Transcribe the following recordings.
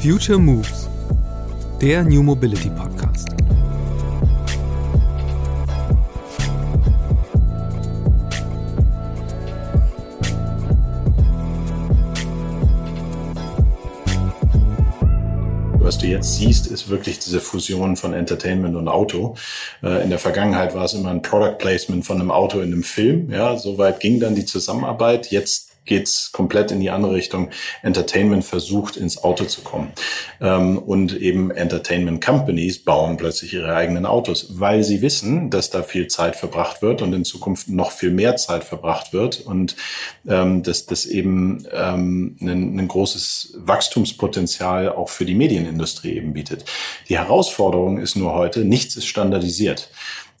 Future Moves, der New Mobility Podcast. was du jetzt siehst, ist wirklich diese Fusion von Entertainment und Auto. Äh, in der Vergangenheit war es immer ein Product Placement von einem Auto in einem Film. Ja, soweit ging dann die Zusammenarbeit. Jetzt geht's komplett in die andere Richtung. Entertainment versucht, ins Auto zu kommen. Ähm, und eben Entertainment Companies bauen plötzlich ihre eigenen Autos, weil sie wissen, dass da viel Zeit verbracht wird und in Zukunft noch viel mehr Zeit verbracht wird und ähm, dass das eben ähm, ein, ein großes Wachstumspotenzial auch für die Medienindustrie eben bietet. Die Herausforderung ist nur heute, nichts ist standardisiert.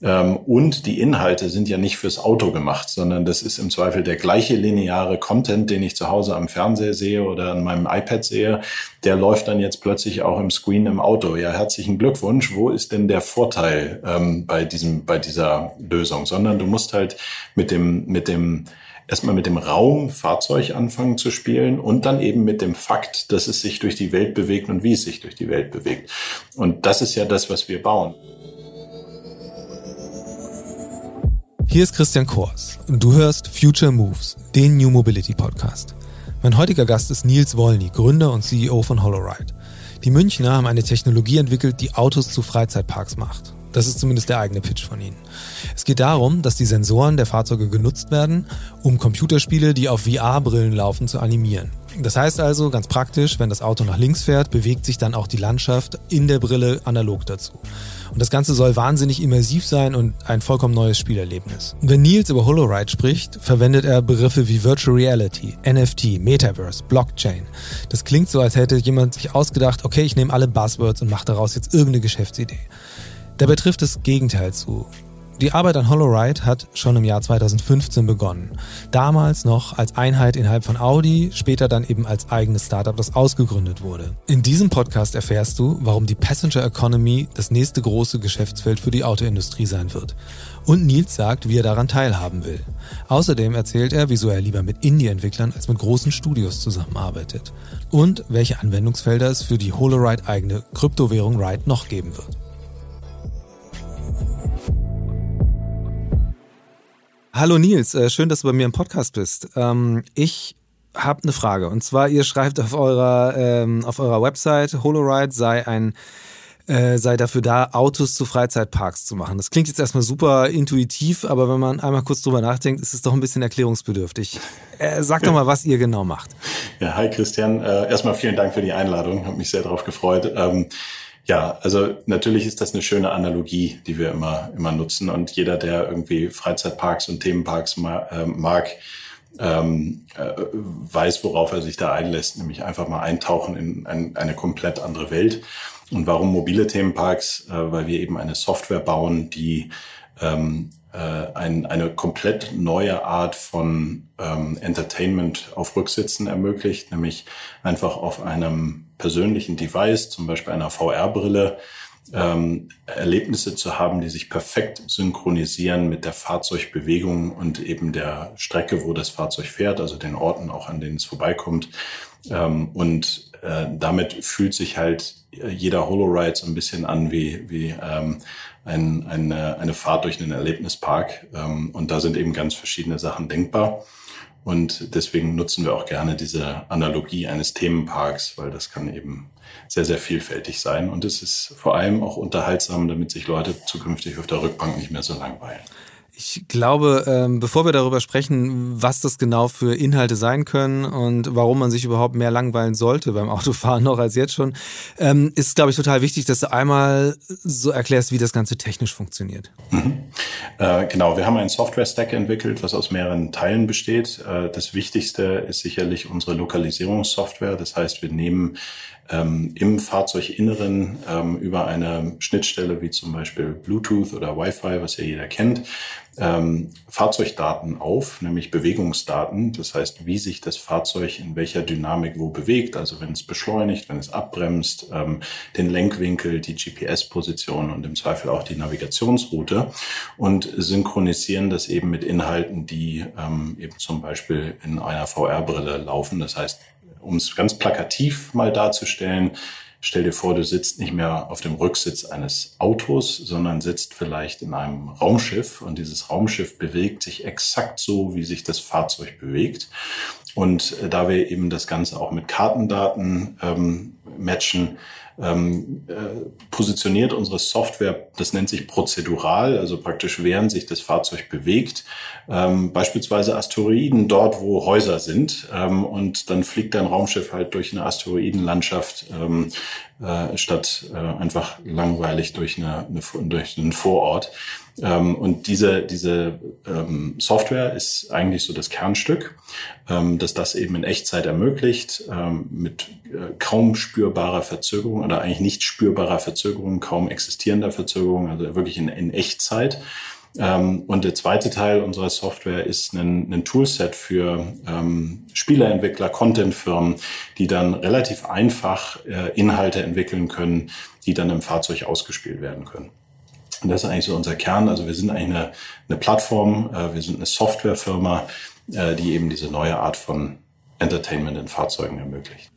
Ähm, und die Inhalte sind ja nicht fürs Auto gemacht, sondern das ist im Zweifel der gleiche lineare Content, den ich zu Hause am Fernseher sehe oder an meinem iPad sehe. Der läuft dann jetzt plötzlich auch im Screen im Auto. Ja, herzlichen Glückwunsch. Wo ist denn der Vorteil ähm, bei diesem, bei dieser Lösung? Sondern du musst halt mit dem, mit dem, erstmal mit dem Raum Fahrzeug anfangen zu spielen und dann eben mit dem Fakt, dass es sich durch die Welt bewegt und wie es sich durch die Welt bewegt. Und das ist ja das, was wir bauen. Hier ist Christian Kors und du hörst Future Moves, den New Mobility Podcast. Mein heutiger Gast ist Nils Wolny, Gründer und CEO von HoloRide. Die Münchner haben eine Technologie entwickelt, die Autos zu Freizeitparks macht. Das ist zumindest der eigene Pitch von ihnen. Es geht darum, dass die Sensoren der Fahrzeuge genutzt werden, um Computerspiele, die auf VR-Brillen laufen, zu animieren. Das heißt also, ganz praktisch, wenn das Auto nach links fährt, bewegt sich dann auch die Landschaft in der Brille analog dazu. Und das Ganze soll wahnsinnig immersiv sein und ein vollkommen neues Spielerlebnis. wenn Nils über HoloRide spricht, verwendet er Begriffe wie Virtual Reality, NFT, Metaverse, Blockchain. Das klingt so, als hätte jemand sich ausgedacht, okay, ich nehme alle Buzzwords und mache daraus jetzt irgendeine Geschäftsidee. Dabei trifft das Gegenteil zu. Die Arbeit an HoloRide hat schon im Jahr 2015 begonnen. Damals noch als Einheit innerhalb von Audi, später dann eben als eigenes Startup, das ausgegründet wurde. In diesem Podcast erfährst du, warum die Passenger Economy das nächste große Geschäftsfeld für die Autoindustrie sein wird. Und Nils sagt, wie er daran teilhaben will. Außerdem erzählt er, wieso er lieber mit Indie-Entwicklern als mit großen Studios zusammenarbeitet. Und welche Anwendungsfelder es für die HoloRide eigene Kryptowährung Ride noch geben wird. Hallo Nils, äh, schön, dass du bei mir im Podcast bist. Ähm, ich habe eine Frage und zwar ihr schreibt auf eurer ähm, auf eurer Website HoloRide sei ein äh, sei dafür da, Autos zu Freizeitparks zu machen. Das klingt jetzt erstmal super intuitiv, aber wenn man einmal kurz drüber nachdenkt, ist es doch ein bisschen erklärungsbedürftig. Äh, sag doch mal, was ihr genau macht. Ja, hi Christian. Äh, erstmal vielen Dank für die Einladung. Habe mich sehr darauf gefreut. Ähm, ja, also natürlich ist das eine schöne Analogie, die wir immer, immer nutzen. Und jeder, der irgendwie Freizeitparks und Themenparks äh, mag, ähm, äh, weiß, worauf er sich da einlässt, nämlich einfach mal eintauchen in ein, eine komplett andere Welt. Und warum mobile Themenparks? Äh, weil wir eben eine Software bauen, die ähm, äh, ein, eine komplett neue Art von ähm, Entertainment auf Rücksitzen ermöglicht, nämlich einfach auf einem persönlichen Device, zum Beispiel einer VR-Brille, ähm, Erlebnisse zu haben, die sich perfekt synchronisieren mit der Fahrzeugbewegung und eben der Strecke, wo das Fahrzeug fährt, also den Orten auch, an denen es vorbeikommt. Ähm, und äh, damit fühlt sich halt jeder HoloRide so ein bisschen an wie, wie ähm, ein, eine, eine Fahrt durch einen Erlebnispark. Ähm, und da sind eben ganz verschiedene Sachen denkbar. Und deswegen nutzen wir auch gerne diese Analogie eines Themenparks, weil das kann eben sehr, sehr vielfältig sein. Und es ist vor allem auch unterhaltsam, damit sich Leute zukünftig auf der Rückbank nicht mehr so langweilen. Ich glaube, ähm, bevor wir darüber sprechen, was das genau für Inhalte sein können und warum man sich überhaupt mehr langweilen sollte beim Autofahren noch als jetzt schon, ähm, ist, glaube ich, total wichtig, dass du einmal so erklärst, wie das Ganze technisch funktioniert. Mhm. Äh, genau, wir haben einen Software-Stack entwickelt, was aus mehreren Teilen besteht. Äh, das Wichtigste ist sicherlich unsere Lokalisierungssoftware. Das heißt, wir nehmen ähm, im Fahrzeuginneren ähm, über eine Schnittstelle wie zum Beispiel Bluetooth oder Wi-Fi, was ja jeder kennt, ähm, Fahrzeugdaten auf, nämlich Bewegungsdaten. Das heißt, wie sich das Fahrzeug in welcher Dynamik wo bewegt. Also wenn es beschleunigt, wenn es abbremst, ähm, den Lenkwinkel, die GPS-Position und im Zweifel auch die Navigationsroute und synchronisieren das eben mit Inhalten, die ähm, eben zum Beispiel in einer VR-Brille laufen. Das heißt, um es ganz plakativ mal darzustellen, Stell dir vor, du sitzt nicht mehr auf dem Rücksitz eines Autos, sondern sitzt vielleicht in einem Raumschiff und dieses Raumschiff bewegt sich exakt so, wie sich das Fahrzeug bewegt. Und äh, da wir eben das Ganze auch mit Kartendaten ähm, matchen, ähm, äh, positioniert unsere Software, das nennt sich prozedural, also praktisch während sich das Fahrzeug bewegt, ähm, beispielsweise Asteroiden dort, wo Häuser sind ähm, und dann fliegt ein Raumschiff halt durch eine Asteroidenlandschaft ähm, äh, statt äh, einfach langweilig durch, eine, eine, durch einen Vorort. Ähm, und diese, diese ähm, Software ist eigentlich so das Kernstück, ähm, dass das eben in Echtzeit ermöglicht, ähm, mit äh, kaum spürbarer Verzögerung oder eigentlich nicht spürbarer Verzögerung, kaum existierender Verzögerung, also wirklich in, in Echtzeit. Ähm, und der zweite Teil unserer Software ist ein, ein Toolset für ähm, Spieleentwickler, Contentfirmen, die dann relativ einfach äh, Inhalte entwickeln können, die dann im Fahrzeug ausgespielt werden können. Und das ist eigentlich so unser Kern. Also wir sind eigentlich eine, eine Plattform, äh, wir sind eine Softwarefirma, äh, die eben diese neue Art von Entertainment in Fahrzeugen ermöglicht.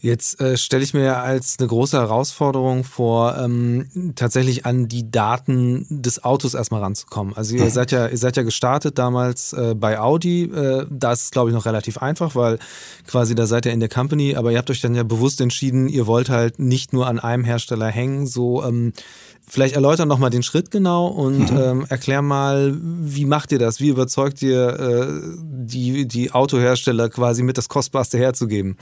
Jetzt äh, stelle ich mir als eine große Herausforderung vor, ähm, tatsächlich an die Daten des Autos erstmal ranzukommen. Also ihr seid ja, ihr seid ja gestartet damals äh, bei Audi. Äh, da ist es, glaube ich, noch relativ einfach, weil quasi da seid ihr in der Company, aber ihr habt euch dann ja bewusst entschieden, ihr wollt halt nicht nur an einem Hersteller hängen. So, ähm, Vielleicht erläutern noch mal den Schritt genau und mhm. ähm, erklär mal, wie macht ihr das? Wie überzeugt ihr äh, die, die Autohersteller quasi mit das Kostbarste herzugeben?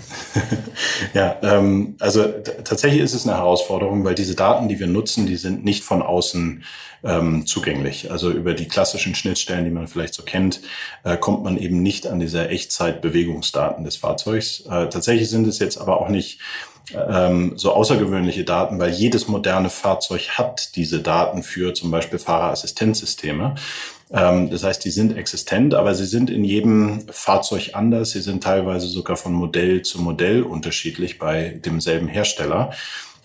ja, ähm, also tatsächlich ist es eine Herausforderung, weil diese Daten, die wir nutzen, die sind nicht von außen ähm, zugänglich. Also über die klassischen Schnittstellen, die man vielleicht so kennt, äh, kommt man eben nicht an diese Echtzeit-Bewegungsdaten des Fahrzeugs. Äh, tatsächlich sind es jetzt aber auch nicht ähm, so außergewöhnliche Daten, weil jedes moderne Fahrzeug hat diese Daten für zum Beispiel Fahrerassistenzsysteme. Ähm, das heißt, die sind existent, aber sie sind in jedem Fahrzeug anders. Sie sind teilweise sogar von Modell zu Modell unterschiedlich bei demselben Hersteller.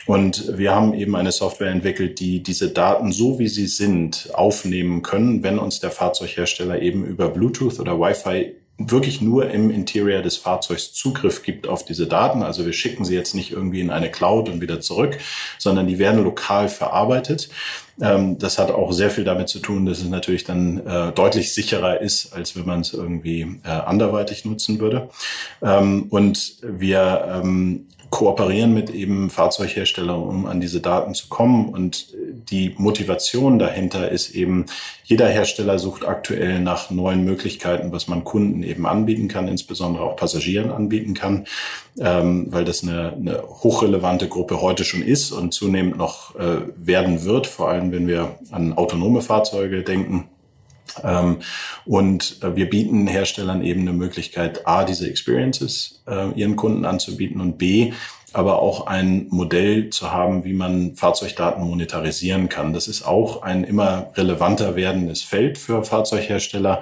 Und wir haben eben eine Software entwickelt, die diese Daten so wie sie sind aufnehmen können, wenn uns der Fahrzeughersteller eben über Bluetooth oder Wi-Fi wirklich nur im Interior des Fahrzeugs Zugriff gibt auf diese Daten. Also wir schicken sie jetzt nicht irgendwie in eine Cloud und wieder zurück, sondern die werden lokal verarbeitet. Ähm, das hat auch sehr viel damit zu tun, dass es natürlich dann äh, deutlich sicherer ist, als wenn man es irgendwie äh, anderweitig nutzen würde. Ähm, und wir ähm, kooperieren mit eben Fahrzeugherstellern, um an diese Daten zu kommen. Und die Motivation dahinter ist eben, jeder Hersteller sucht aktuell nach neuen Möglichkeiten, was man Kunden eben anbieten kann, insbesondere auch Passagieren anbieten kann, ähm, weil das eine, eine hochrelevante Gruppe heute schon ist und zunehmend noch äh, werden wird, vor allem wenn wir an autonome Fahrzeuge denken. Ähm, und äh, wir bieten Herstellern eben eine Möglichkeit, A, diese Experiences äh, ihren Kunden anzubieten und B, aber auch ein Modell zu haben, wie man Fahrzeugdaten monetarisieren kann. Das ist auch ein immer relevanter werdendes Feld für Fahrzeughersteller.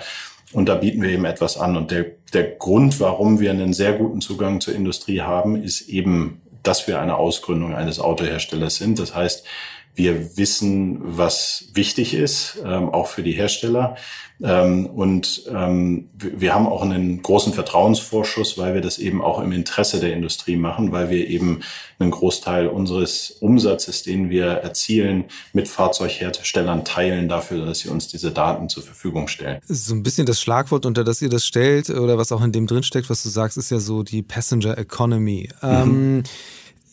Und da bieten wir eben etwas an. Und der, der Grund, warum wir einen sehr guten Zugang zur Industrie haben, ist eben, dass wir eine Ausgründung eines Autoherstellers sind. Das heißt, wir wissen, was wichtig ist, ähm, auch für die Hersteller. Ähm, und ähm, wir haben auch einen großen Vertrauensvorschuss, weil wir das eben auch im Interesse der Industrie machen, weil wir eben einen Großteil unseres Umsatzes, den wir erzielen, mit Fahrzeugherstellern teilen dafür, dass sie uns diese Daten zur Verfügung stellen. So ein bisschen das Schlagwort, unter das ihr das stellt oder was auch in dem drin steckt, was du sagst, ist ja so die Passenger Economy. Mhm.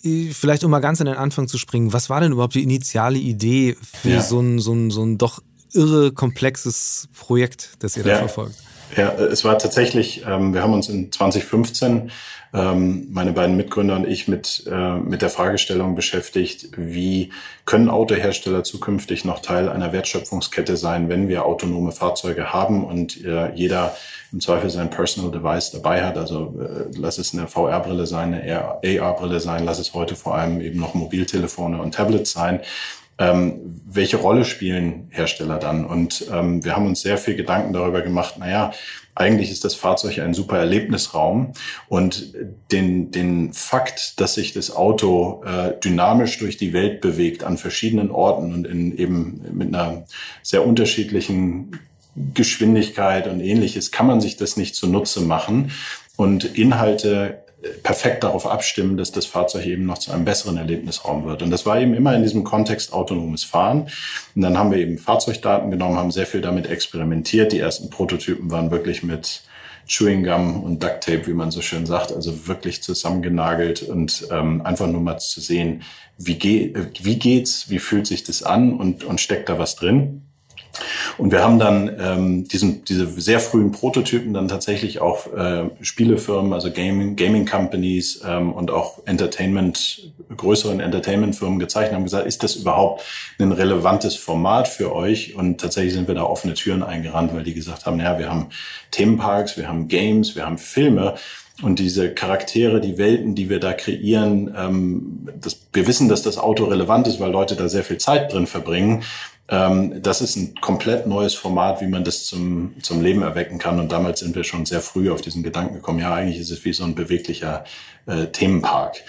Vielleicht um mal ganz an den Anfang zu springen, was war denn überhaupt die initiale Idee für ja. so, ein, so, ein, so ein doch irre komplexes Projekt, das ihr da verfolgt? Ja, es war tatsächlich, ähm, wir haben uns in 2015, ähm, meine beiden Mitgründer und ich, mit, äh, mit der Fragestellung beschäftigt, wie können Autohersteller zukünftig noch Teil einer Wertschöpfungskette sein, wenn wir autonome Fahrzeuge haben und äh, jeder im Zweifel sein Personal Device dabei hat. Also äh, lass es eine VR-Brille sein, eine AR-Brille sein, lass es heute vor allem eben noch Mobiltelefone und Tablets sein. Ähm, welche Rolle spielen Hersteller dann? Und ähm, wir haben uns sehr viel Gedanken darüber gemacht, naja, eigentlich ist das Fahrzeug ein super Erlebnisraum und den, den Fakt, dass sich das Auto äh, dynamisch durch die Welt bewegt an verschiedenen Orten und in eben mit einer sehr unterschiedlichen Geschwindigkeit und ähnliches, kann man sich das nicht zunutze machen und Inhalte perfekt darauf abstimmen, dass das Fahrzeug eben noch zu einem besseren Erlebnisraum wird. Und das war eben immer in diesem Kontext autonomes Fahren. Und dann haben wir eben Fahrzeugdaten genommen, haben sehr viel damit experimentiert. Die ersten Prototypen waren wirklich mit Chewing Gum und Duct Tape, wie man so schön sagt, also wirklich zusammengenagelt und ähm, einfach nur mal zu sehen, wie, geht, wie geht's, wie fühlt sich das an und, und steckt da was drin. Und wir haben dann ähm, diesen, diese sehr frühen Prototypen dann tatsächlich auch äh, Spielefirmen, also Gaming, Gaming Companies ähm, und auch Entertainment, größeren Entertainment-Firmen gezeigt haben gesagt, ist das überhaupt ein relevantes Format für euch? Und tatsächlich sind wir da offene Türen eingerannt, weil die gesagt haben, ja, wir haben Themenparks, wir haben Games, wir haben Filme. Und diese Charaktere, die Welten, die wir da kreieren, ähm, das, wir wissen, dass das Auto relevant ist, weil Leute da sehr viel Zeit drin verbringen. Ähm, das ist ein komplett neues Format, wie man das zum, zum Leben erwecken kann. Und damals sind wir schon sehr früh auf diesen Gedanken gekommen, ja, eigentlich ist es wie so ein beweglicher äh, Themenpark.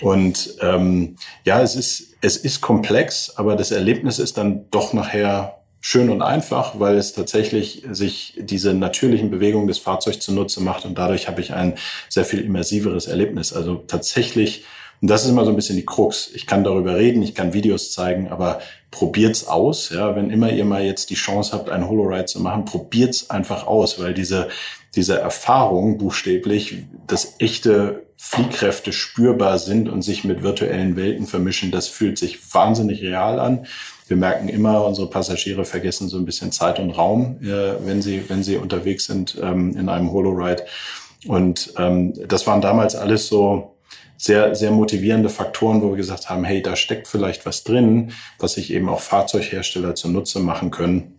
Und ähm, ja, es ist, es ist komplex, aber das Erlebnis ist dann doch nachher schön und einfach, weil es tatsächlich sich diese natürlichen Bewegungen des Fahrzeugs zunutze macht und dadurch habe ich ein sehr viel immersiveres Erlebnis. Also tatsächlich und das ist immer so ein bisschen die Krux. Ich kann darüber reden, ich kann Videos zeigen, aber probiert's aus. Ja, wenn immer ihr mal jetzt die Chance habt, ein Holoride zu machen, probiert's einfach aus, weil diese, diese Erfahrung buchstäblich, dass echte Fliehkräfte spürbar sind und sich mit virtuellen Welten vermischen, das fühlt sich wahnsinnig real an. Wir merken immer, unsere Passagiere vergessen so ein bisschen Zeit und Raum, äh, wenn sie, wenn sie unterwegs sind ähm, in einem Holoride. Und ähm, das waren damals alles so sehr, sehr motivierende Faktoren, wo wir gesagt haben, hey, da steckt vielleicht was drin, was sich eben auch Fahrzeughersteller zunutze machen können,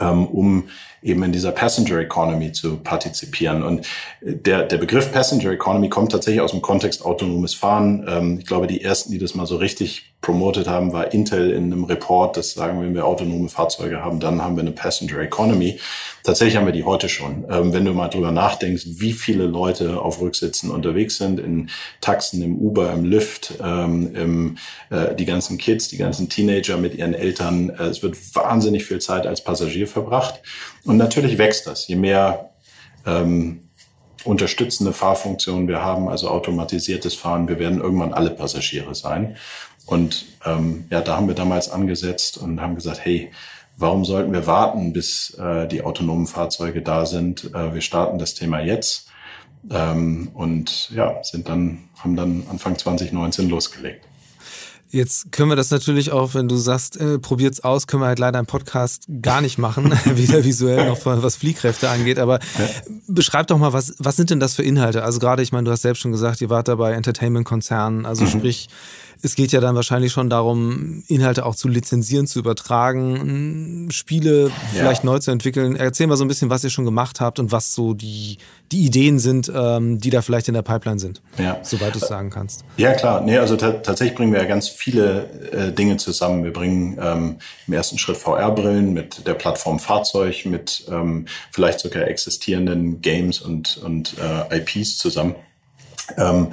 ähm, um eben in dieser Passenger Economy zu partizipieren. Und der, der Begriff Passenger Economy kommt tatsächlich aus dem Kontext autonomes Fahren. Ähm, ich glaube, die ersten, die das mal so richtig promotet haben, war Intel in einem Report, das sagen, wenn wir autonome Fahrzeuge haben, dann haben wir eine Passenger Economy. Tatsächlich haben wir die heute schon. Ähm, wenn du mal drüber nachdenkst, wie viele Leute auf Rücksitzen unterwegs sind, in Taxen, im Uber, im Lyft, ähm, im, äh, die ganzen Kids, die ganzen Teenager mit ihren Eltern, äh, es wird wahnsinnig viel Zeit als Passagier verbracht. Und natürlich wächst das. Je mehr ähm, unterstützende Fahrfunktionen wir haben, also automatisiertes Fahren, wir werden irgendwann alle Passagiere sein. Und ähm, ja, da haben wir damals angesetzt und haben gesagt, hey, warum sollten wir warten, bis äh, die autonomen Fahrzeuge da sind? Äh, wir starten das Thema jetzt ähm, und ja, sind dann, haben dann Anfang 2019 losgelegt. Jetzt können wir das natürlich auch, wenn du sagst, äh, probiert's aus, können wir halt leider im Podcast gar nicht machen, weder visuell noch was Fliehkräfte angeht. Aber ja. beschreib doch mal, was, was sind denn das für Inhalte? Also gerade, ich meine, du hast selbst schon gesagt, ihr wart da bei Entertainment-Konzernen, also mhm. sprich, es geht ja dann wahrscheinlich schon darum, Inhalte auch zu lizenzieren, zu übertragen, Spiele vielleicht ja. neu zu entwickeln. Erzähl mal so ein bisschen, was ihr schon gemacht habt und was so die, die Ideen sind, ähm, die da vielleicht in der Pipeline sind. Ja. Soweit du es sagen kannst. Ja, klar. Nee, also tatsächlich bringen wir ja ganz viele äh, Dinge zusammen. Wir bringen ähm, im ersten Schritt VR-Brillen mit der Plattform Fahrzeug, mit ähm, vielleicht sogar existierenden Games und, und äh, IPs zusammen. Ähm,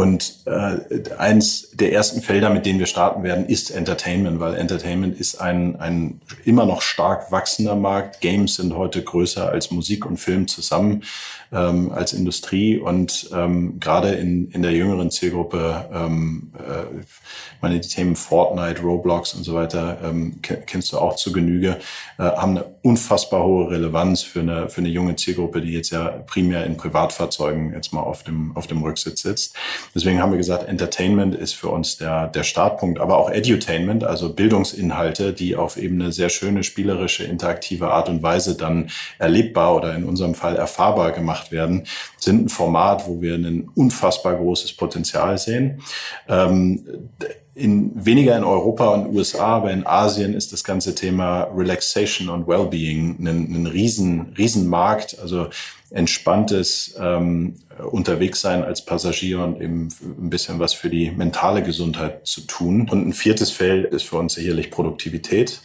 und äh, eins der ersten Felder, mit denen wir starten werden, ist Entertainment, weil Entertainment ist ein, ein immer noch stark wachsender Markt. Games sind heute größer als Musik und Film zusammen ähm, als Industrie und ähm, gerade in, in der jüngeren Zielgruppe, ähm, äh, meine die Themen Fortnite, Roblox und so weiter ähm, kennst du auch zu Genüge, äh, haben eine unfassbar hohe Relevanz für eine für eine junge Zielgruppe, die jetzt ja primär in Privatfahrzeugen jetzt mal auf dem auf dem Rücksitz sitzt. Deswegen haben wir gesagt, Entertainment ist für uns der der Startpunkt, aber auch Edutainment, also Bildungsinhalte, die auf eben eine sehr schöne spielerische interaktive Art und Weise dann erlebbar oder in unserem Fall erfahrbar gemacht werden, sind ein Format, wo wir ein unfassbar großes Potenzial sehen. Ähm, in, weniger in Europa und USA, aber in Asien ist das ganze Thema Relaxation und Wellbeing ein, ein riesen, riesen Markt. Also entspanntes ähm, Unterwegssein als Passagier und eben ein bisschen was für die mentale Gesundheit zu tun. Und ein viertes Feld ist für uns sicherlich Produktivität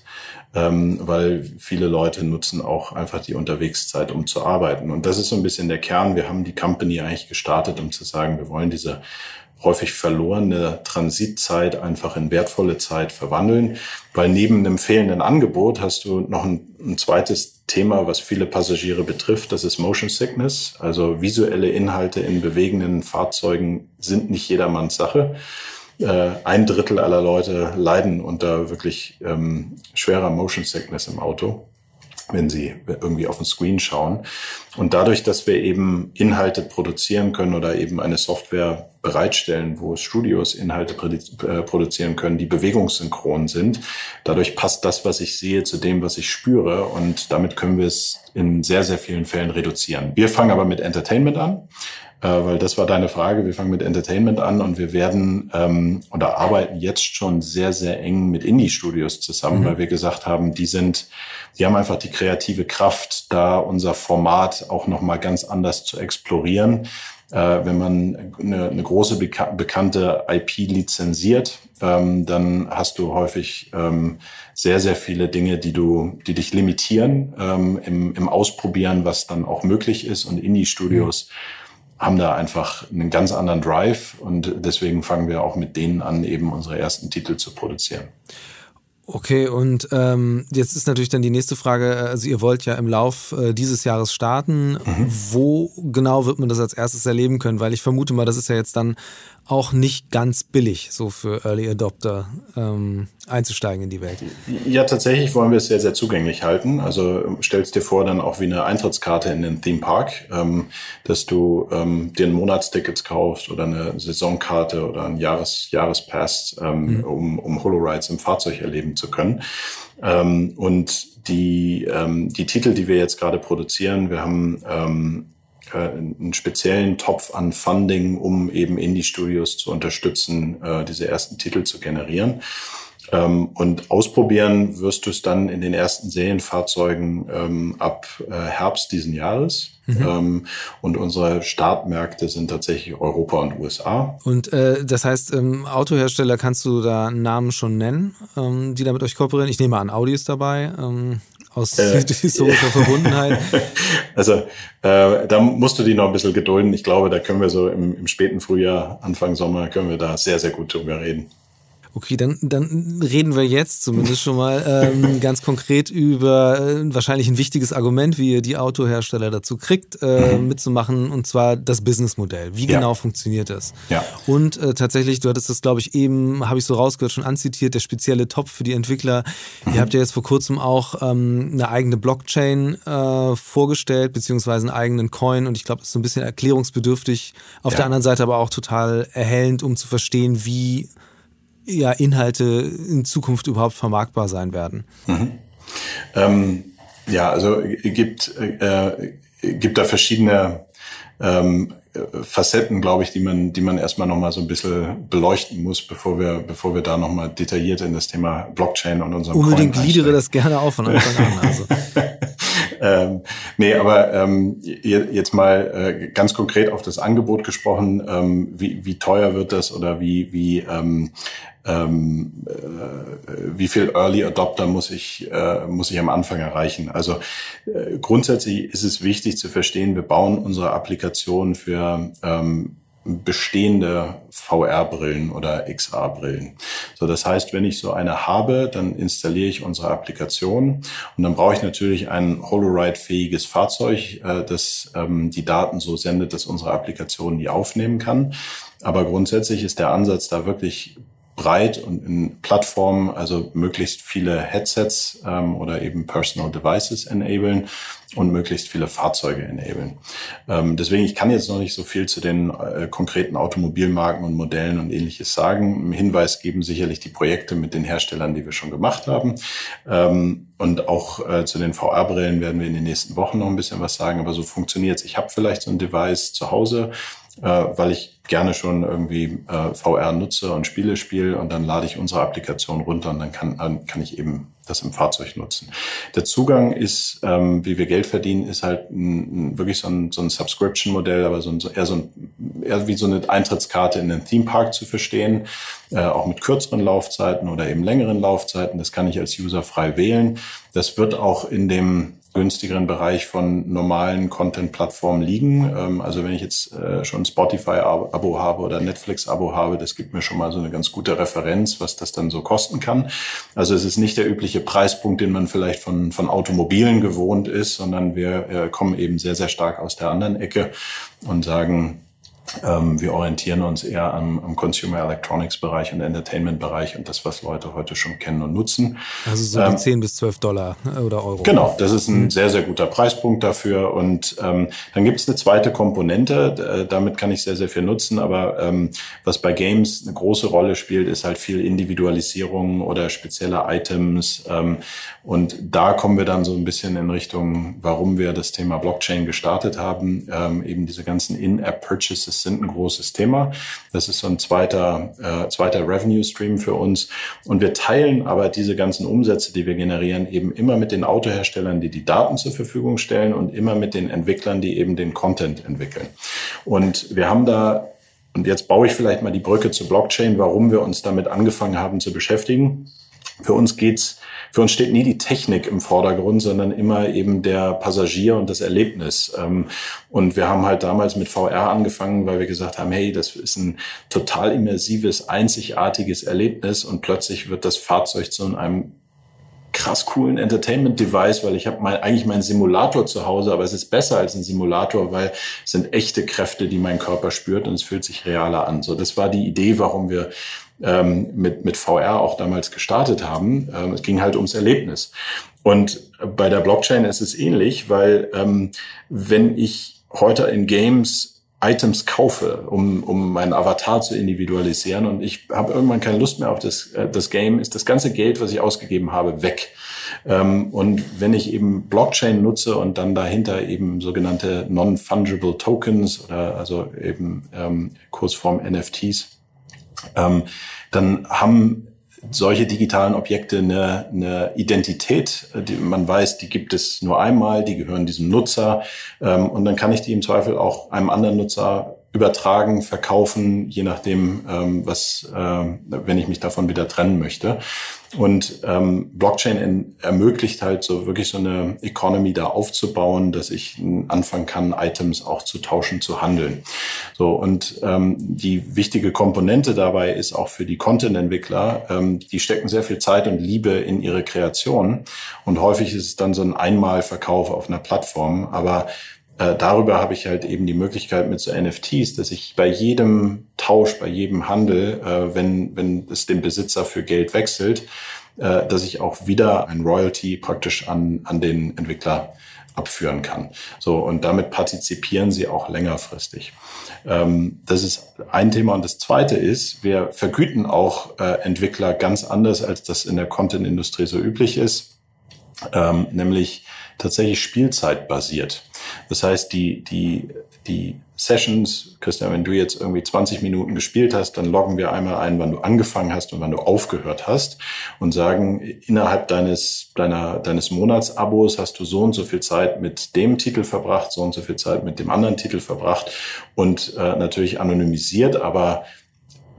ähm, weil viele Leute nutzen auch einfach die Unterwegszeit, um zu arbeiten. Und das ist so ein bisschen der Kern. Wir haben die Company eigentlich gestartet, um zu sagen, wir wollen diese häufig verlorene Transitzeit einfach in wertvolle Zeit verwandeln, weil neben einem fehlenden Angebot hast du noch ein, ein zweites Thema, was viele Passagiere betrifft. Das ist Motion Sickness. Also visuelle Inhalte in bewegenden Fahrzeugen sind nicht jedermanns Sache. Äh, ein Drittel aller Leute leiden unter wirklich ähm, schwerer Motion Sickness im Auto wenn sie irgendwie auf den Screen schauen. Und dadurch, dass wir eben Inhalte produzieren können oder eben eine Software bereitstellen, wo Studios Inhalte äh, produzieren können, die bewegungssynchron sind, dadurch passt das, was ich sehe, zu dem, was ich spüre. Und damit können wir es in sehr, sehr vielen Fällen reduzieren. Wir fangen aber mit Entertainment an weil das war deine Frage. Wir fangen mit Entertainment an und wir werden ähm, oder arbeiten jetzt schon sehr, sehr eng mit Indie-Studios zusammen, mhm. weil wir gesagt haben, die sind, die haben einfach die kreative Kraft, da unser Format auch nochmal ganz anders zu explorieren. Äh, wenn man eine, eine große beka bekannte IP lizenziert, ähm, dann hast du häufig ähm, sehr, sehr viele Dinge, die du, die dich limitieren ähm, im, im Ausprobieren, was dann auch möglich ist. Und Indie-Studios mhm haben da einfach einen ganz anderen Drive und deswegen fangen wir auch mit denen an, eben unsere ersten Titel zu produzieren. Okay, und ähm, jetzt ist natürlich dann die nächste Frage, äh, also ihr wollt ja im Lauf äh, dieses Jahres starten. Mhm. Wo genau wird man das als erstes erleben können? Weil ich vermute mal, das ist ja jetzt dann auch nicht ganz billig, so für Early Adopter ähm, einzusteigen in die Welt. Ja, tatsächlich wollen wir es sehr, sehr zugänglich halten. Also stellst dir vor, dann auch wie eine Eintrittskarte in den Theme Park, ähm, dass du ähm, dir ein Monatstickets kaufst oder eine Saisonkarte oder ein Jahres Jahrespass, ähm, mhm. um, um Holorides im Fahrzeug erleben zu können. Ähm, und die, ähm, die Titel, die wir jetzt gerade produzieren, wir haben ähm, äh, einen speziellen Topf an Funding, um eben Indie-Studios zu unterstützen, äh, diese ersten Titel zu generieren. Ähm, und ausprobieren wirst du es dann in den ersten Serienfahrzeugen ähm, ab äh, Herbst diesen Jahres. Mhm. Ähm, und unsere Startmärkte sind tatsächlich Europa und USA. Und äh, das heißt, ähm, Autohersteller kannst du da Namen schon nennen, ähm, die da mit euch kooperieren? Ich nehme an, Audi ist dabei. Aus äh, historischer Verbundenheit. Also äh, da musst du die noch ein bisschen gedulden. Ich glaube, da können wir so im, im späten Frühjahr, Anfang Sommer, können wir da sehr, sehr gut drüber reden. Okay, dann, dann reden wir jetzt zumindest schon mal ähm, ganz konkret über äh, wahrscheinlich ein wichtiges Argument, wie ihr die Autohersteller dazu kriegt, äh, mhm. mitzumachen, und zwar das Businessmodell. Wie ja. genau funktioniert das? Ja. Und äh, tatsächlich, du hattest das, glaube ich, eben, habe ich so rausgehört, schon anzitiert, der spezielle Topf für die Entwickler. Mhm. Ihr habt ja jetzt vor kurzem auch ähm, eine eigene Blockchain äh, vorgestellt, beziehungsweise einen eigenen Coin. Und ich glaube, das ist so ein bisschen erklärungsbedürftig. Auf ja. der anderen Seite aber auch total erhellend, um zu verstehen, wie ja, Inhalte in Zukunft überhaupt vermarktbar sein werden? Mhm. Ähm, ja, also gibt, äh, gibt da verschiedene ähm, Facetten, glaube ich, die man, die man erstmal nochmal so ein bisschen beleuchten muss, bevor wir, bevor wir da nochmal detailliert in das Thema Blockchain und unserem Unbedingt gliedere das gerne auf von Anfang an. Also. ähm, nee, aber ähm, jetzt mal äh, ganz konkret auf das Angebot gesprochen, ähm, wie, wie teuer wird das oder wie, wie ähm, ähm, äh, wie viel Early Adopter muss ich, äh, muss ich am Anfang erreichen. Also äh, grundsätzlich ist es wichtig zu verstehen, wir bauen unsere Applikation für ähm, bestehende VR-Brillen oder XR-Brillen. So, das heißt, wenn ich so eine habe, dann installiere ich unsere Applikation und dann brauche ich natürlich ein HoloRide-fähiges Fahrzeug, äh, das ähm, die Daten so sendet, dass unsere Applikation die aufnehmen kann. Aber grundsätzlich ist der Ansatz da wirklich breit und in Plattformen, also möglichst viele Headsets ähm, oder eben Personal Devices enablen und möglichst viele Fahrzeuge enablen. Ähm, deswegen, ich kann jetzt noch nicht so viel zu den äh, konkreten Automobilmarken und Modellen und ähnliches sagen. Hinweis geben sicherlich die Projekte mit den Herstellern, die wir schon gemacht haben. Ähm, und auch äh, zu den VR-Brillen werden wir in den nächsten Wochen noch ein bisschen was sagen, aber so funktioniert es. Ich habe vielleicht so ein Device zu Hause, weil ich gerne schon irgendwie äh, VR nutze und Spiele spiele und dann lade ich unsere Applikation runter und dann kann, dann kann ich eben das im Fahrzeug nutzen. Der Zugang ist, ähm, wie wir Geld verdienen, ist halt wirklich so ein, so ein Subscription-Modell, aber so ein, eher so ein, eher wie so eine Eintrittskarte in den Theme Park zu verstehen, äh, auch mit kürzeren Laufzeiten oder eben längeren Laufzeiten. Das kann ich als User frei wählen. Das wird auch in dem günstigeren Bereich von normalen Content-Plattformen liegen. Ähm, also wenn ich jetzt äh, schon Spotify-Abo habe oder Netflix-Abo habe, das gibt mir schon mal so eine ganz gute Referenz, was das dann so kosten kann. Also es ist nicht der übliche Preispunkt, den man vielleicht von, von Automobilen gewohnt ist, sondern wir äh, kommen eben sehr, sehr stark aus der anderen Ecke und sagen, ähm, wir orientieren uns eher am, am Consumer Electronics Bereich und Entertainment Bereich und das, was Leute heute schon kennen und nutzen. Also so ähm, die 10 bis 12 Dollar äh, oder Euro. Genau, das ist ein mhm. sehr, sehr guter Preispunkt dafür. Und ähm, dann gibt es eine zweite Komponente, äh, damit kann ich sehr, sehr viel nutzen. Aber ähm, was bei Games eine große Rolle spielt, ist halt viel Individualisierung oder spezielle Items. Ähm, und da kommen wir dann so ein bisschen in Richtung, warum wir das Thema Blockchain gestartet haben. Ähm, eben diese ganzen In-App-Purchases sind ein großes Thema. Das ist so ein zweiter, äh, zweiter Revenue Stream für uns. Und wir teilen aber diese ganzen Umsätze, die wir generieren, eben immer mit den Autoherstellern, die die Daten zur Verfügung stellen und immer mit den Entwicklern, die eben den Content entwickeln. Und wir haben da und jetzt baue ich vielleicht mal die Brücke zur Blockchain, warum wir uns damit angefangen haben zu beschäftigen. Für uns geht's für uns steht nie die Technik im Vordergrund, sondern immer eben der Passagier und das Erlebnis. Ähm, und wir haben halt damals mit VR angefangen, weil wir gesagt haben, hey, das ist ein total immersives, einzigartiges Erlebnis und plötzlich wird das Fahrzeug zu einem krass coolen Entertainment-Device, weil ich habe mein, eigentlich meinen Simulator zu Hause, aber es ist besser als ein Simulator, weil es sind echte Kräfte, die mein Körper spürt und es fühlt sich realer an. So, das war die Idee, warum wir ähm, mit, mit VR auch damals gestartet haben. Ähm, es ging halt ums Erlebnis. Und bei der Blockchain ist es ähnlich, weil ähm, wenn ich heute in Games Items kaufe, um, um meinen Avatar zu individualisieren und ich habe irgendwann keine Lust mehr auf das, äh, das Game, ist das ganze Geld, was ich ausgegeben habe, weg. Ähm, und wenn ich eben Blockchain nutze und dann dahinter eben sogenannte Non-Fungible Tokens oder also eben ähm, Kursform NFTs ähm, dann haben solche digitalen Objekte eine, eine Identität, die man weiß, die gibt es nur einmal, die gehören diesem Nutzer ähm, und dann kann ich die im Zweifel auch einem anderen Nutzer übertragen, verkaufen, je nachdem, ähm, was, äh, wenn ich mich davon wieder trennen möchte. Und ähm, Blockchain in, ermöglicht halt so wirklich so eine Economy da aufzubauen, dass ich anfangen kann, Items auch zu tauschen, zu handeln. So und ähm, die wichtige Komponente dabei ist auch für die Content-Entwickler, ähm, die stecken sehr viel Zeit und Liebe in ihre Kreation und häufig ist es dann so ein Einmalverkauf auf einer Plattform, aber äh, darüber habe ich halt eben die Möglichkeit mit so NFTs, dass ich bei jedem Tausch, bei jedem Handel, äh, wenn, wenn es den Besitzer für Geld wechselt, äh, dass ich auch wieder ein Royalty praktisch an, an den Entwickler abführen kann. So, und damit partizipieren sie auch längerfristig. Ähm, das ist ein Thema. Und das zweite ist, wir vergüten auch äh, Entwickler ganz anders, als das in der Content-Industrie so üblich ist, ähm, nämlich tatsächlich Spielzeit basiert. Das heißt, die, die, die Sessions, Christian, wenn du jetzt irgendwie 20 Minuten gespielt hast, dann loggen wir einmal ein, wann du angefangen hast und wann du aufgehört hast und sagen, innerhalb deines, deiner, deines Monatsabos hast du so und so viel Zeit mit dem Titel verbracht, so und so viel Zeit mit dem anderen Titel verbracht und äh, natürlich anonymisiert, aber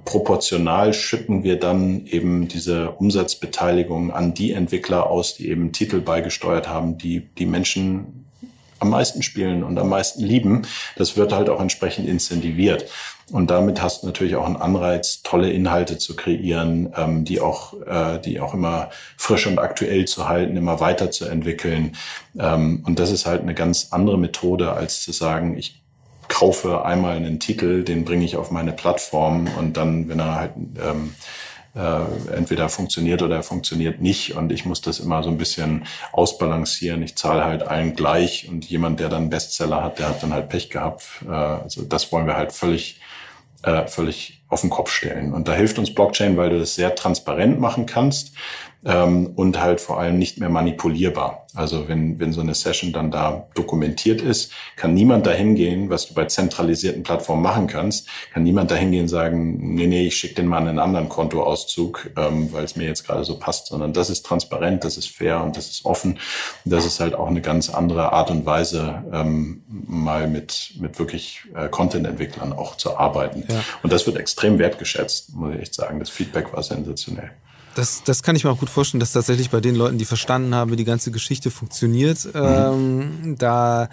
proportional schütten wir dann eben diese Umsatzbeteiligung an die Entwickler aus, die eben Titel beigesteuert haben, die die Menschen am meisten spielen und am meisten lieben, das wird halt auch entsprechend incentiviert. Und damit hast du natürlich auch einen Anreiz, tolle Inhalte zu kreieren, ähm, die auch, äh, die auch immer frisch und aktuell zu halten, immer weiterzuentwickeln. Ähm, und das ist halt eine ganz andere Methode, als zu sagen, ich kaufe einmal einen Titel, den bringe ich auf meine Plattform und dann, wenn er halt ähm, äh, entweder funktioniert oder er funktioniert nicht und ich muss das immer so ein bisschen ausbalancieren. Ich zahle halt allen gleich und jemand, der dann Bestseller hat, der hat dann halt Pech gehabt. Äh, also das wollen wir halt völlig, äh, völlig auf den Kopf stellen. Und da hilft uns Blockchain, weil du das sehr transparent machen kannst ähm, und halt vor allem nicht mehr manipulierbar. Also wenn, wenn so eine Session dann da dokumentiert ist, kann niemand dahin gehen, was du bei zentralisierten Plattformen machen kannst, kann niemand dahin gehen und sagen, nee, nee, ich schicke den mal einen anderen Kontoauszug, ähm, weil es mir jetzt gerade so passt, sondern das ist transparent, das ist fair und das ist offen. Und das ist halt auch eine ganz andere Art und Weise, ähm, mal mit, mit wirklich äh, Content-Entwicklern auch zu arbeiten. Ja. Und das wird extrem wertgeschätzt, muss ich echt sagen. Das Feedback war sensationell. Das, das kann ich mir auch gut vorstellen, dass tatsächlich bei den Leuten, die verstanden haben, wie die ganze Geschichte funktioniert, mhm. ähm, da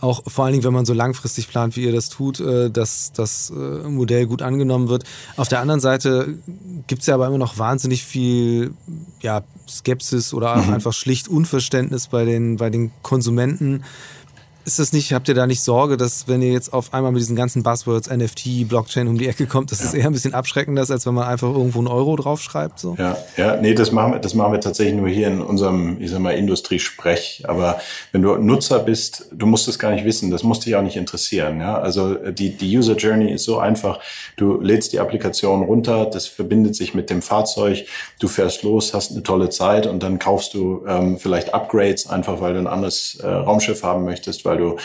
auch vor allen Dingen, wenn man so langfristig plant, wie ihr das tut, äh, dass das äh, Modell gut angenommen wird. Auf der anderen Seite gibt es ja aber immer noch wahnsinnig viel ja, Skepsis oder auch mhm. einfach schlicht Unverständnis bei den, bei den Konsumenten ist das nicht, habt ihr da nicht Sorge, dass wenn ihr jetzt auf einmal mit diesen ganzen Buzzwords, NFT, Blockchain um die Ecke kommt, dass ja. es eher ein bisschen abschreckender ist, als wenn man einfach irgendwo einen Euro draufschreibt? So? Ja, ja, nee, das machen wir, das machen wir tatsächlich nur hier in unserem, ich sag mal, Industriesprech. Aber wenn du Nutzer bist, du musst es gar nicht wissen, das muss dich auch nicht interessieren. Ja? Also die, die User Journey ist so einfach. Du lädst die Applikation runter, das verbindet sich mit dem Fahrzeug, du fährst los, hast eine tolle Zeit und dann kaufst du ähm, vielleicht Upgrades, einfach weil du ein anderes äh, Raumschiff haben möchtest, weil weil du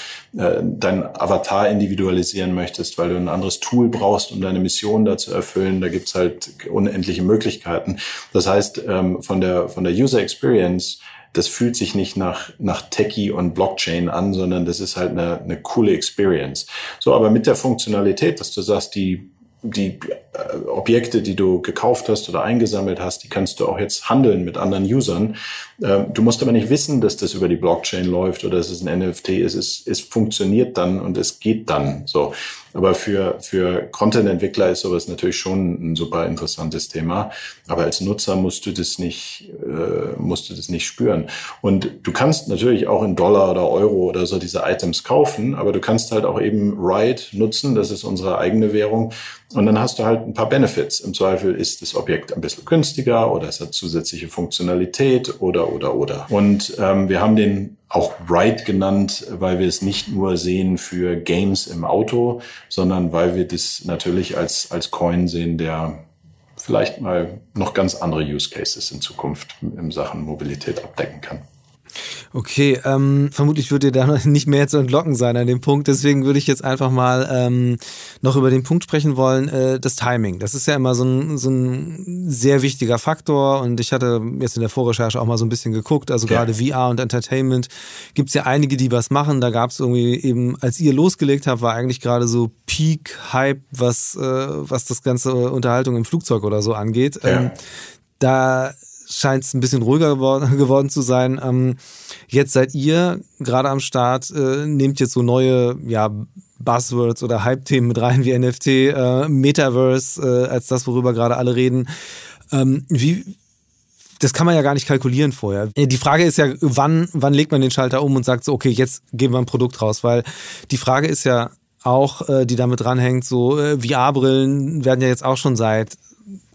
äh, deinen Avatar individualisieren möchtest, weil du ein anderes Tool brauchst, um deine Mission da zu erfüllen. Da gibt's halt unendliche Möglichkeiten. Das heißt, ähm, von der, von der User Experience das fühlt sich nicht nach, nach Techie und Blockchain an, sondern das ist halt eine, eine coole Experience. So, aber mit der Funktionalität, dass du sagst, die die äh, Objekte, die du gekauft hast oder eingesammelt hast, die kannst du auch jetzt handeln mit anderen Usern. Äh, du musst aber nicht wissen, dass das über die Blockchain läuft oder dass es ein NFT ist. Es, es funktioniert dann und es geht dann so. Aber für, für Content-Entwickler ist sowas natürlich schon ein super interessantes Thema. Aber als Nutzer musst du das nicht, äh, musst du das nicht spüren. Und du kannst natürlich auch in Dollar oder Euro oder so diese Items kaufen, aber du kannst halt auch eben Ride nutzen. Das ist unsere eigene Währung. Und dann hast du halt ein paar Benefits. Im Zweifel ist das Objekt ein bisschen günstiger oder es hat zusätzliche Funktionalität oder, oder, oder. Und ähm, wir haben den auch Ride genannt, weil wir es nicht nur sehen für Games im Auto, sondern weil wir das natürlich als, als Coin sehen, der vielleicht mal noch ganz andere Use Cases in Zukunft in Sachen Mobilität abdecken kann. Okay, ähm, vermutlich wird ihr da noch nicht mehr zu entlocken sein an dem Punkt. Deswegen würde ich jetzt einfach mal ähm, noch über den Punkt sprechen wollen, äh, das Timing. Das ist ja immer so ein, so ein sehr wichtiger Faktor und ich hatte jetzt in der Vorrecherche auch mal so ein bisschen geguckt. Also ja. gerade VR und Entertainment gibt es ja einige, die was machen. Da gab es irgendwie eben, als ihr losgelegt habt, war eigentlich gerade so Peak-Hype, was, äh, was das ganze Unterhaltung im Flugzeug oder so angeht. Ja. Ähm, da scheint es ein bisschen ruhiger geworden, geworden zu sein. Ähm, jetzt seid ihr gerade am Start, äh, nehmt jetzt so neue ja, Buzzwords oder Hype-Themen mit rein wie NFT, äh, Metaverse äh, als das, worüber gerade alle reden. Ähm, wie, das kann man ja gar nicht kalkulieren vorher. Die Frage ist ja, wann, wann legt man den Schalter um und sagt so, okay, jetzt geben wir ein Produkt raus, weil die Frage ist ja auch, äh, die damit dranhängt, so äh, VR-Brillen werden ja jetzt auch schon seit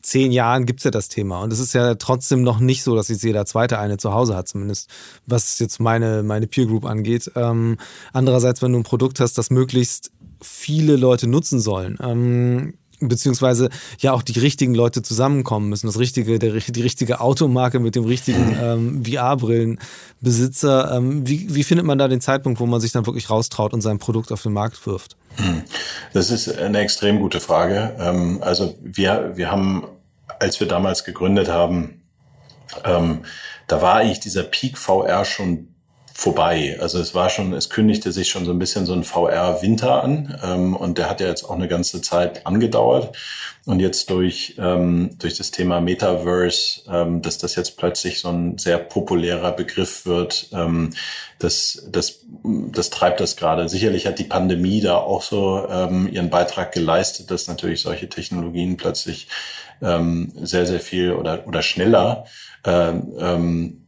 zehn Jahren gibt's ja das Thema. Und es ist ja trotzdem noch nicht so, dass jetzt jeder zweite eine zu Hause hat, zumindest was jetzt meine, meine Peer Group angeht. Ähm, andererseits, wenn du ein Produkt hast, das möglichst viele Leute nutzen sollen, ähm, beziehungsweise ja auch die richtigen Leute zusammenkommen müssen. Das richtige, der, die richtige Automarke mit dem richtigen ähm, VR-Brillenbesitzer. Ähm, wie, wie findet man da den Zeitpunkt, wo man sich dann wirklich raustraut und sein Produkt auf den Markt wirft? Hm. Das ist eine extrem gute Frage. Ähm, also wir, wir haben, als wir damals gegründet haben, ähm, da war eigentlich dieser Peak VR schon vorbei. Also es war schon, es kündigte sich schon so ein bisschen so ein VR-Winter an ähm, und der hat ja jetzt auch eine ganze Zeit angedauert. Und jetzt durch, ähm, durch das Thema Metaverse, ähm, dass das jetzt plötzlich so ein sehr populärer Begriff wird, ähm, das, das, das treibt das gerade. Sicherlich hat die Pandemie da auch so ähm, ihren Beitrag geleistet, dass natürlich solche Technologien plötzlich ähm, sehr, sehr viel oder, oder schneller ähm, ähm,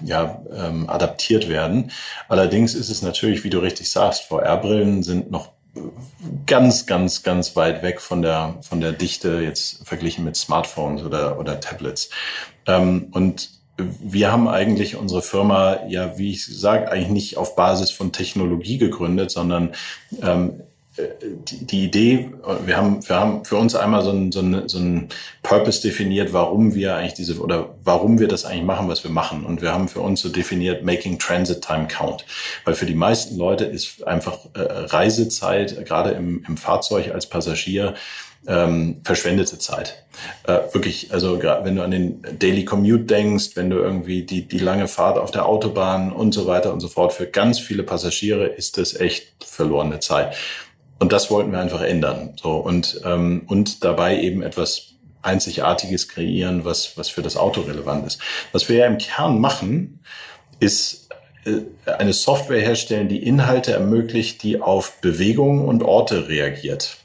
ja, ähm, adaptiert werden. Allerdings ist es natürlich, wie du richtig sagst, VR-Brillen sind noch ganz, ganz, ganz weit weg von der, von der Dichte jetzt verglichen mit Smartphones oder, oder Tablets. Ähm, und wir haben eigentlich unsere Firma ja, wie ich sage, eigentlich nicht auf Basis von Technologie gegründet, sondern ähm, die, die Idee, wir haben, wir haben für uns einmal so ein, so, ein, so ein Purpose definiert, warum wir eigentlich diese oder warum wir das eigentlich machen, was wir machen. Und wir haben für uns so definiert, making transit time count. Weil für die meisten Leute ist einfach äh, Reisezeit, gerade im, im Fahrzeug als Passagier, ähm, verschwendete Zeit. Äh, wirklich, also wenn du an den Daily Commute denkst, wenn du irgendwie die, die lange Fahrt auf der Autobahn und so weiter und so fort, für ganz viele Passagiere ist das echt verlorene Zeit. Und das wollten wir einfach ändern. So und ähm, und dabei eben etwas Einzigartiges kreieren, was, was für das Auto relevant ist. Was wir ja im Kern machen, ist äh, eine Software herstellen, die Inhalte ermöglicht, die auf Bewegungen und Orte reagiert.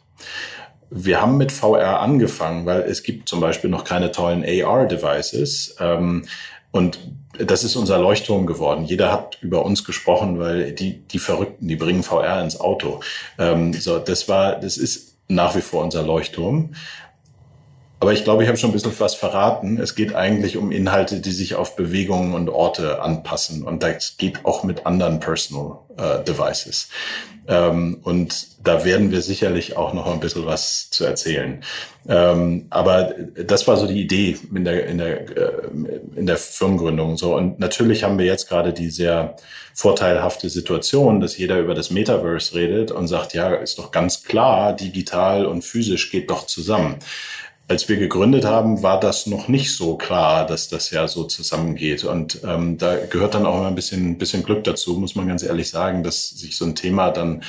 Wir haben mit VR angefangen, weil es gibt zum Beispiel noch keine tollen AR-Devices. Ähm, und das ist unser Leuchtturm geworden. Jeder hat über uns gesprochen, weil die, die Verrückten, die bringen VR ins Auto. Ähm, so, das war, das ist nach wie vor unser Leuchtturm. Aber ich glaube, ich habe schon ein bisschen was verraten. Es geht eigentlich um Inhalte, die sich auf Bewegungen und Orte anpassen. Und das geht auch mit anderen Personal äh, Devices. Ähm, und da werden wir sicherlich auch noch ein bisschen was zu erzählen. Ähm, aber das war so die Idee in der, in der, äh, in der Firmengründung. So. Und natürlich haben wir jetzt gerade die sehr vorteilhafte Situation, dass jeder über das Metaverse redet und sagt, ja, ist doch ganz klar, digital und physisch geht doch zusammen als wir gegründet haben, war das noch nicht so klar, dass das ja so zusammengeht. Und ähm, da gehört dann auch immer ein bisschen, bisschen Glück dazu, muss man ganz ehrlich sagen, dass sich so ein Thema dann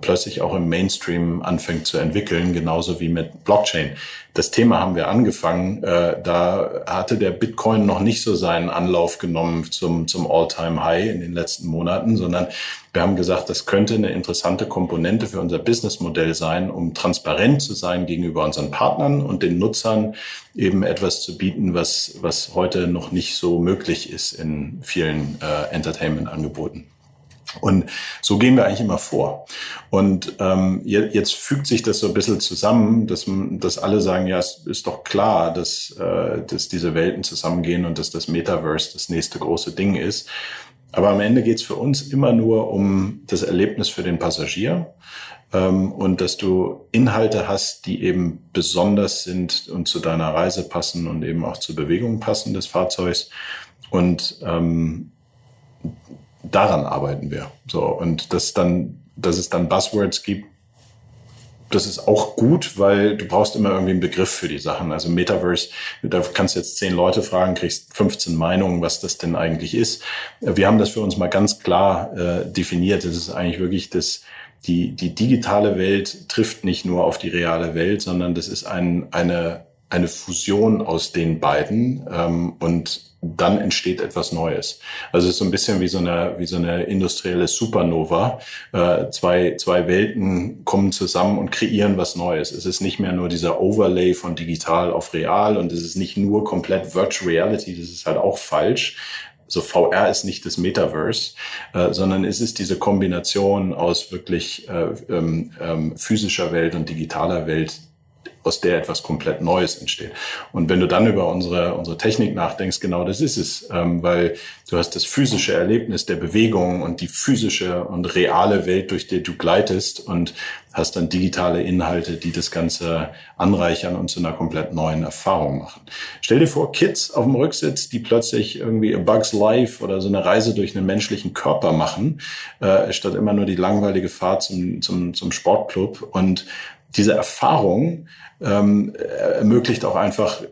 plötzlich auch im Mainstream anfängt zu entwickeln, genauso wie mit Blockchain. Das Thema haben wir angefangen, äh, da hatte der Bitcoin noch nicht so seinen Anlauf genommen zum, zum All-Time-High in den letzten Monaten, sondern wir haben gesagt, das könnte eine interessante Komponente für unser Businessmodell sein, um transparent zu sein gegenüber unseren Partnern und den Nutzern eben etwas zu bieten, was, was heute noch nicht so möglich ist in vielen äh, Entertainment-Angeboten. Und so gehen wir eigentlich immer vor. Und ähm, jetzt fügt sich das so ein bisschen zusammen, dass, dass alle sagen, ja, es ist doch klar, dass, äh, dass diese Welten zusammengehen und dass das Metaverse das nächste große Ding ist. Aber am Ende geht's für uns immer nur um das Erlebnis für den Passagier ähm, und dass du Inhalte hast, die eben besonders sind und zu deiner Reise passen und eben auch zur Bewegung passen des Fahrzeugs. Und ähm, daran arbeiten wir. So und das dann, dass es dann Buzzwords gibt, das ist auch gut, weil du brauchst immer irgendwie einen Begriff für die Sachen. Also Metaverse, da kannst du jetzt zehn Leute fragen, kriegst 15 Meinungen, was das denn eigentlich ist. Wir haben das für uns mal ganz klar äh, definiert. Das ist eigentlich wirklich das, die, die digitale Welt trifft nicht nur auf die reale Welt, sondern das ist ein, eine, eine Fusion aus den beiden. Ähm, und dann entsteht etwas Neues. Also es ist so ein bisschen wie so eine, wie so eine industrielle Supernova. Äh, zwei, zwei Welten kommen zusammen und kreieren was Neues. Es ist nicht mehr nur dieser Overlay von digital auf real und es ist nicht nur komplett Virtual Reality, das ist halt auch falsch. So VR ist nicht das Metaverse, äh, sondern es ist diese Kombination aus wirklich äh, ähm, ähm, physischer Welt und digitaler Welt, aus der etwas komplett Neues entsteht. Und wenn du dann über unsere, unsere Technik nachdenkst, genau das ist es, ähm, weil du hast das physische Erlebnis der Bewegung und die physische und reale Welt, durch die du gleitest und hast dann digitale Inhalte, die das Ganze anreichern und zu einer komplett neuen Erfahrung machen. Stell dir vor, Kids auf dem Rücksitz, die plötzlich irgendwie A Bugs Life oder so eine Reise durch einen menschlichen Körper machen, äh, statt immer nur die langweilige Fahrt zum, zum, zum Sportclub und diese Erfahrung ähm, ermöglicht auch einfach,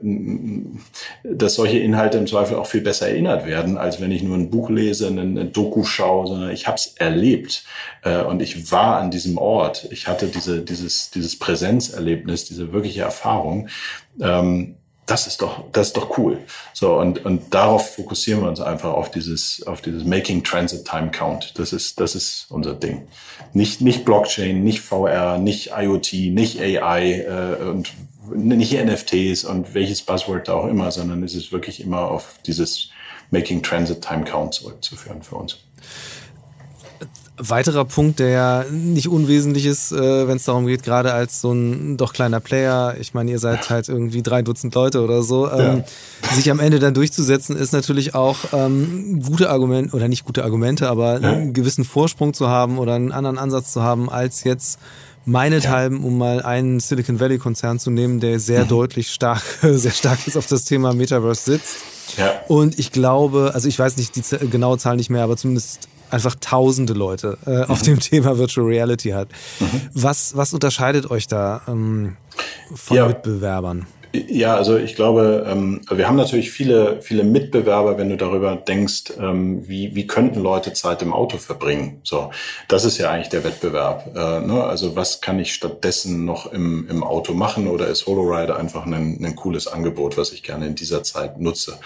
dass solche Inhalte im Zweifel auch viel besser erinnert werden, als wenn ich nur ein Buch lese, eine, Doku schaue, sondern ich habe es erlebt äh, und ich war an diesem Ort. Ich hatte diese, dieses, dieses Präsenzerlebnis, diese wirkliche Erfahrung. Ähm, das ist doch, das ist doch cool. So, und, und darauf fokussieren wir uns einfach auf dieses, auf dieses Making Transit Time Count. Das ist, das ist unser Ding. Nicht, nicht Blockchain, nicht VR, nicht IoT, nicht AI, äh, und nicht NFTs und welches Buzzword da auch immer, sondern es ist wirklich immer auf dieses Making Transit Time Count zurückzuführen für uns weiterer Punkt, der ja nicht unwesentlich ist, äh, wenn es darum geht, gerade als so ein doch kleiner Player, ich meine, ihr seid halt irgendwie drei Dutzend Leute oder so, ähm, ja. sich am Ende dann durchzusetzen, ist natürlich auch ähm, gute Argumente, oder nicht gute Argumente, aber ja. einen gewissen Vorsprung zu haben oder einen anderen Ansatz zu haben, als jetzt meinethalben, um mal einen Silicon Valley Konzern zu nehmen, der sehr mhm. deutlich stark, sehr stark ist auf das Thema Metaverse sitzt. Ja. Und ich glaube, also ich weiß nicht die genaue Zahl nicht mehr, aber zumindest einfach tausende Leute äh, auf mhm. dem Thema Virtual Reality hat. Mhm. Was, was unterscheidet euch da ähm, von ja. Mitbewerbern? Ja, also ich glaube, ähm, wir haben natürlich viele, viele Mitbewerber, wenn du darüber denkst, ähm, wie, wie könnten Leute Zeit im Auto verbringen. So, das ist ja eigentlich der Wettbewerb. Äh, ne? Also was kann ich stattdessen noch im, im Auto machen oder ist HoloRide einfach ein, ein cooles Angebot, was ich gerne in dieser Zeit nutze?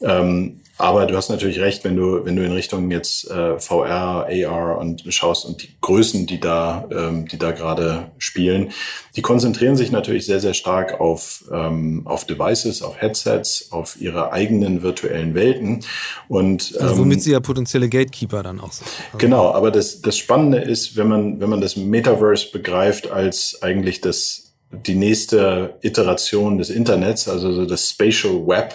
Ähm, aber du hast natürlich recht, wenn du, wenn du in Richtung jetzt äh, VR, AR und schaust und die Größen, die da, ähm, die da gerade spielen, die konzentrieren sich natürlich sehr, sehr stark auf, ähm, auf Devices, auf Headsets, auf ihre eigenen virtuellen Welten. Und, ähm, also womit sie ja potenzielle Gatekeeper dann auch sind. Also genau, aber das, das Spannende ist, wenn man, wenn man das Metaverse begreift als eigentlich das die nächste Iteration des Internets, also das Spatial Web,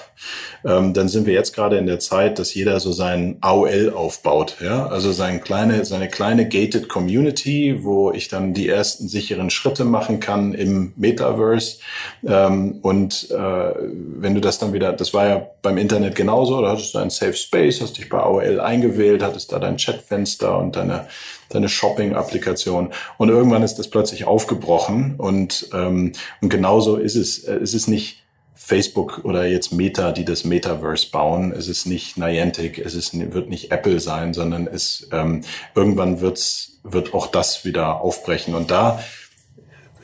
ähm, dann sind wir jetzt gerade in der Zeit, dass jeder so sein AOL aufbaut, ja, also sein kleine, seine kleine gated Community, wo ich dann die ersten sicheren Schritte machen kann im Metaverse. Ähm, und äh, wenn du das dann wieder, das war ja beim Internet genauso, da hattest du ein Safe Space, hast dich bei AOL eingewählt, hattest da dein Chatfenster und deine deine Shopping-Applikation. Und irgendwann ist das plötzlich aufgebrochen und, ähm, und genauso ist es. Äh, es ist nicht Facebook oder jetzt Meta, die das Metaverse bauen. Es ist nicht Niantic, es ist, wird nicht Apple sein, sondern es ähm, irgendwann wird's, wird auch das wieder aufbrechen. Und da,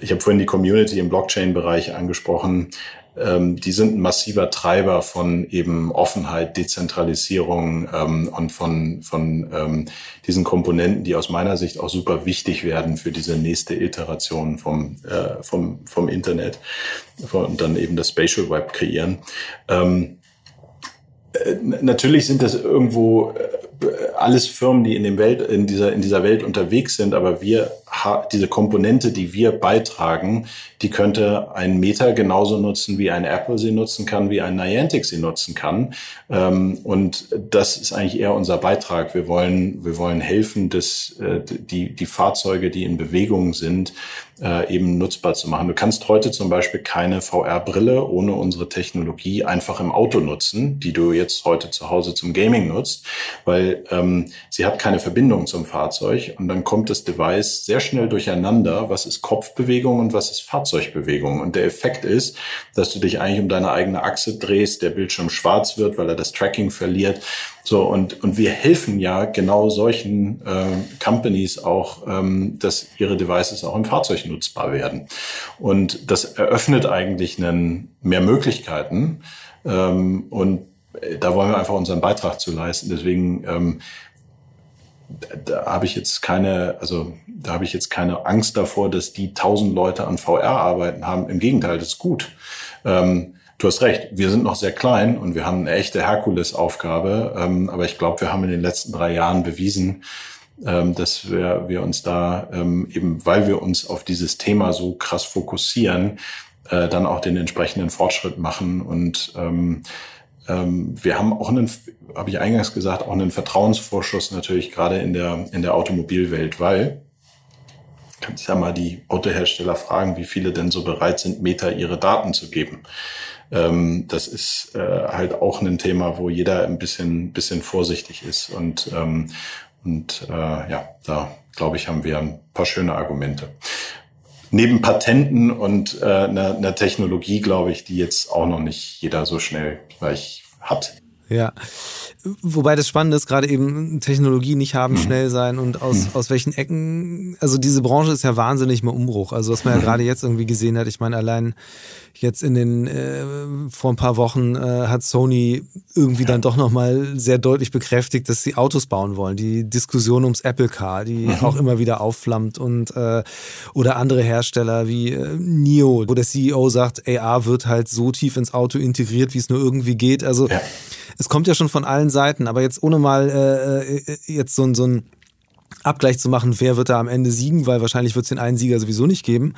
ich habe vorhin die Community im Blockchain-Bereich angesprochen, die sind ein massiver Treiber von eben Offenheit, Dezentralisierung ähm, und von, von ähm, diesen Komponenten, die aus meiner Sicht auch super wichtig werden für diese nächste Iteration vom, äh, vom, vom Internet und dann eben das Spatial Web kreieren. Ähm, äh, natürlich sind das irgendwo äh, alles Firmen, die in dem Welt, in dieser, in dieser Welt unterwegs sind, aber wir, diese Komponente, die wir beitragen, die könnte ein Meta genauso nutzen, wie ein Apple sie nutzen kann, wie ein Niantic sie nutzen kann. Ähm, und das ist eigentlich eher unser Beitrag. Wir wollen, wir wollen helfen, dass äh, die, die Fahrzeuge, die in Bewegung sind, äh, eben nutzbar zu machen. Du kannst heute zum Beispiel keine VR-Brille ohne unsere Technologie einfach im Auto nutzen, die du jetzt heute zu Hause zum Gaming nutzt, weil ähm, sie hat keine Verbindung zum Fahrzeug und dann kommt das Device sehr schnell durcheinander, was ist Kopfbewegung und was ist Fahrzeugbewegung. Und der Effekt ist, dass du dich eigentlich um deine eigene Achse drehst, der Bildschirm schwarz wird, weil er das Tracking verliert so, und, und wir helfen ja genau solchen äh, Companies auch, ähm, dass ihre Devices auch im Fahrzeug nutzbar werden. Und das eröffnet eigentlich einen, mehr Möglichkeiten. Ähm, und da wollen wir einfach unseren Beitrag zu leisten. Deswegen ähm, da habe ich jetzt keine, also da habe ich jetzt keine Angst davor, dass die tausend Leute an VR arbeiten haben. Im Gegenteil, das ist gut. Ähm, Du hast recht, wir sind noch sehr klein und wir haben eine echte Herkulesaufgabe. Ähm, aber ich glaube, wir haben in den letzten drei Jahren bewiesen, ähm, dass wir, wir uns da ähm, eben, weil wir uns auf dieses Thema so krass fokussieren, äh, dann auch den entsprechenden Fortschritt machen. Und ähm, wir haben auch einen, habe ich eingangs gesagt, auch einen Vertrauensvorschuss natürlich gerade in der, in der Automobilwelt, weil kannst ja mal die Autohersteller fragen, wie viele denn so bereit sind, Meta ihre Daten zu geben. Ähm, das ist äh, halt auch ein Thema, wo jeder ein bisschen, bisschen vorsichtig ist. Und, ähm, und äh, ja, da glaube ich, haben wir ein paar schöne Argumente. Neben Patenten und äh, einer, einer Technologie, glaube ich, die jetzt auch noch nicht jeder so schnell gleich hat. Ja. Wobei das Spannende ist, gerade eben Technologie nicht haben, mhm. schnell sein und aus, mhm. aus welchen Ecken, also diese Branche ist ja wahnsinnig mal Umbruch. Also was man ja mhm. gerade jetzt irgendwie gesehen hat, ich meine, allein jetzt in den, äh, vor ein paar Wochen äh, hat Sony irgendwie ja. dann doch nochmal sehr deutlich bekräftigt, dass sie Autos bauen wollen. Die Diskussion ums Apple Car, die mhm. auch immer wieder aufflammt und äh, oder andere Hersteller wie äh, NIO, wo der CEO sagt, AR wird halt so tief ins Auto integriert, wie es nur irgendwie geht. Also ja es kommt ja schon von allen Seiten, aber jetzt ohne mal äh, äh, jetzt so, so ein Abgleich zu machen, wer wird da am Ende siegen, weil wahrscheinlich wird es den einen Sieger sowieso nicht geben.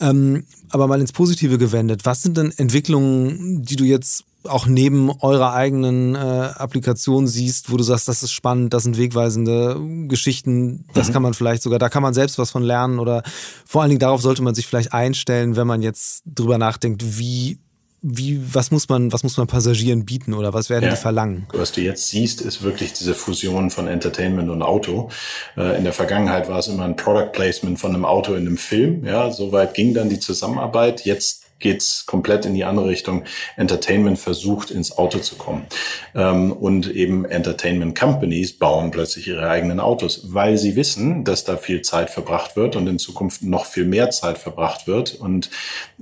Ähm, aber mal ins Positive gewendet. Was sind denn Entwicklungen, die du jetzt auch neben eurer eigenen äh, Applikation siehst, wo du sagst, das ist spannend, das sind wegweisende Geschichten, das mhm. kann man vielleicht sogar, da kann man selbst was von lernen oder vor allen Dingen darauf sollte man sich vielleicht einstellen, wenn man jetzt drüber nachdenkt, wie wie, was muss man, was muss man Passagieren bieten oder was werden ja. die verlangen? Was du jetzt siehst, ist wirklich diese Fusion von Entertainment und Auto. Äh, in der Vergangenheit war es immer ein Product Placement von einem Auto in einem Film. Ja, soweit ging dann die Zusammenarbeit. Jetzt geht's komplett in die andere Richtung. Entertainment versucht ins Auto zu kommen. Ähm, und eben Entertainment Companies bauen plötzlich ihre eigenen Autos, weil sie wissen, dass da viel Zeit verbracht wird und in Zukunft noch viel mehr Zeit verbracht wird und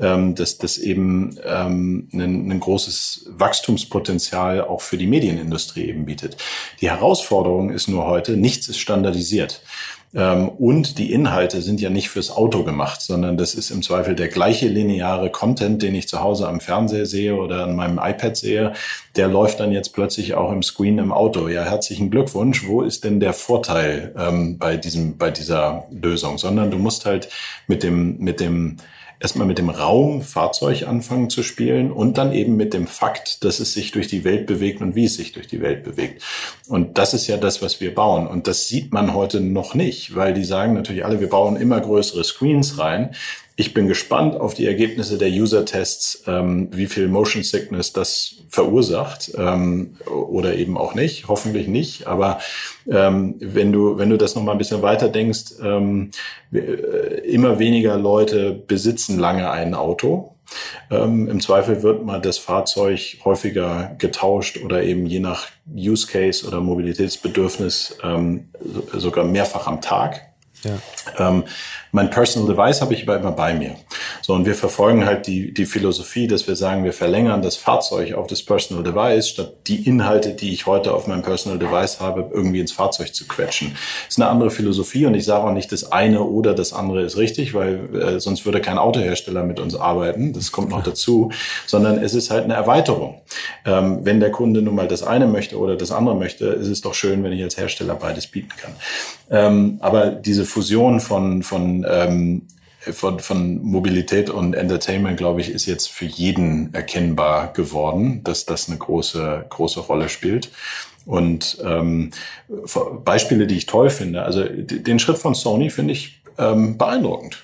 ähm, dass das eben ähm, ein, ein großes Wachstumspotenzial auch für die Medienindustrie eben bietet. Die Herausforderung ist nur heute, nichts ist standardisiert. Ähm, und die Inhalte sind ja nicht fürs Auto gemacht, sondern das ist im Zweifel der gleiche lineare Content, den ich zu Hause am Fernseher sehe oder an meinem iPad sehe. Der läuft dann jetzt plötzlich auch im Screen im Auto. Ja, herzlichen Glückwunsch. Wo ist denn der Vorteil ähm, bei diesem, bei dieser Lösung? Sondern du musst halt mit dem, mit dem erstmal mit dem Raum Fahrzeug anfangen zu spielen und dann eben mit dem Fakt, dass es sich durch die Welt bewegt und wie es sich durch die Welt bewegt. Und das ist ja das, was wir bauen. Und das sieht man heute noch nicht, weil die sagen natürlich alle, wir bauen immer größere Screens rein. Ich bin gespannt auf die Ergebnisse der User-Tests, ähm, wie viel Motion Sickness das verursacht ähm, oder eben auch nicht. Hoffentlich nicht. Aber ähm, wenn du wenn du das noch mal ein bisschen weiter denkst, ähm, äh, immer weniger Leute besitzen lange ein Auto. Ähm, Im Zweifel wird mal das Fahrzeug häufiger getauscht oder eben je nach Use Case oder Mobilitätsbedürfnis ähm, sogar mehrfach am Tag. Ja. Ähm, mein Personal Device habe ich aber immer bei mir. So, und wir verfolgen halt die, die Philosophie, dass wir sagen, wir verlängern das Fahrzeug auf das Personal Device, statt die Inhalte, die ich heute auf meinem Personal Device habe, irgendwie ins Fahrzeug zu quetschen. Das ist eine andere Philosophie und ich sage auch nicht, das eine oder das andere ist richtig, weil äh, sonst würde kein Autohersteller mit uns arbeiten. Das kommt noch dazu, sondern es ist halt eine Erweiterung. Ähm, wenn der Kunde nun mal das eine möchte oder das andere möchte, ist es doch schön, wenn ich als Hersteller beides bieten kann. Ähm, aber diese Fusion von, von ähm, von, von Mobilität und Entertainment, glaube ich, ist jetzt für jeden erkennbar geworden, dass das eine große, große Rolle spielt. Und ähm, Beispiele, die ich toll finde, also den Schritt von Sony finde ich ähm, beeindruckend.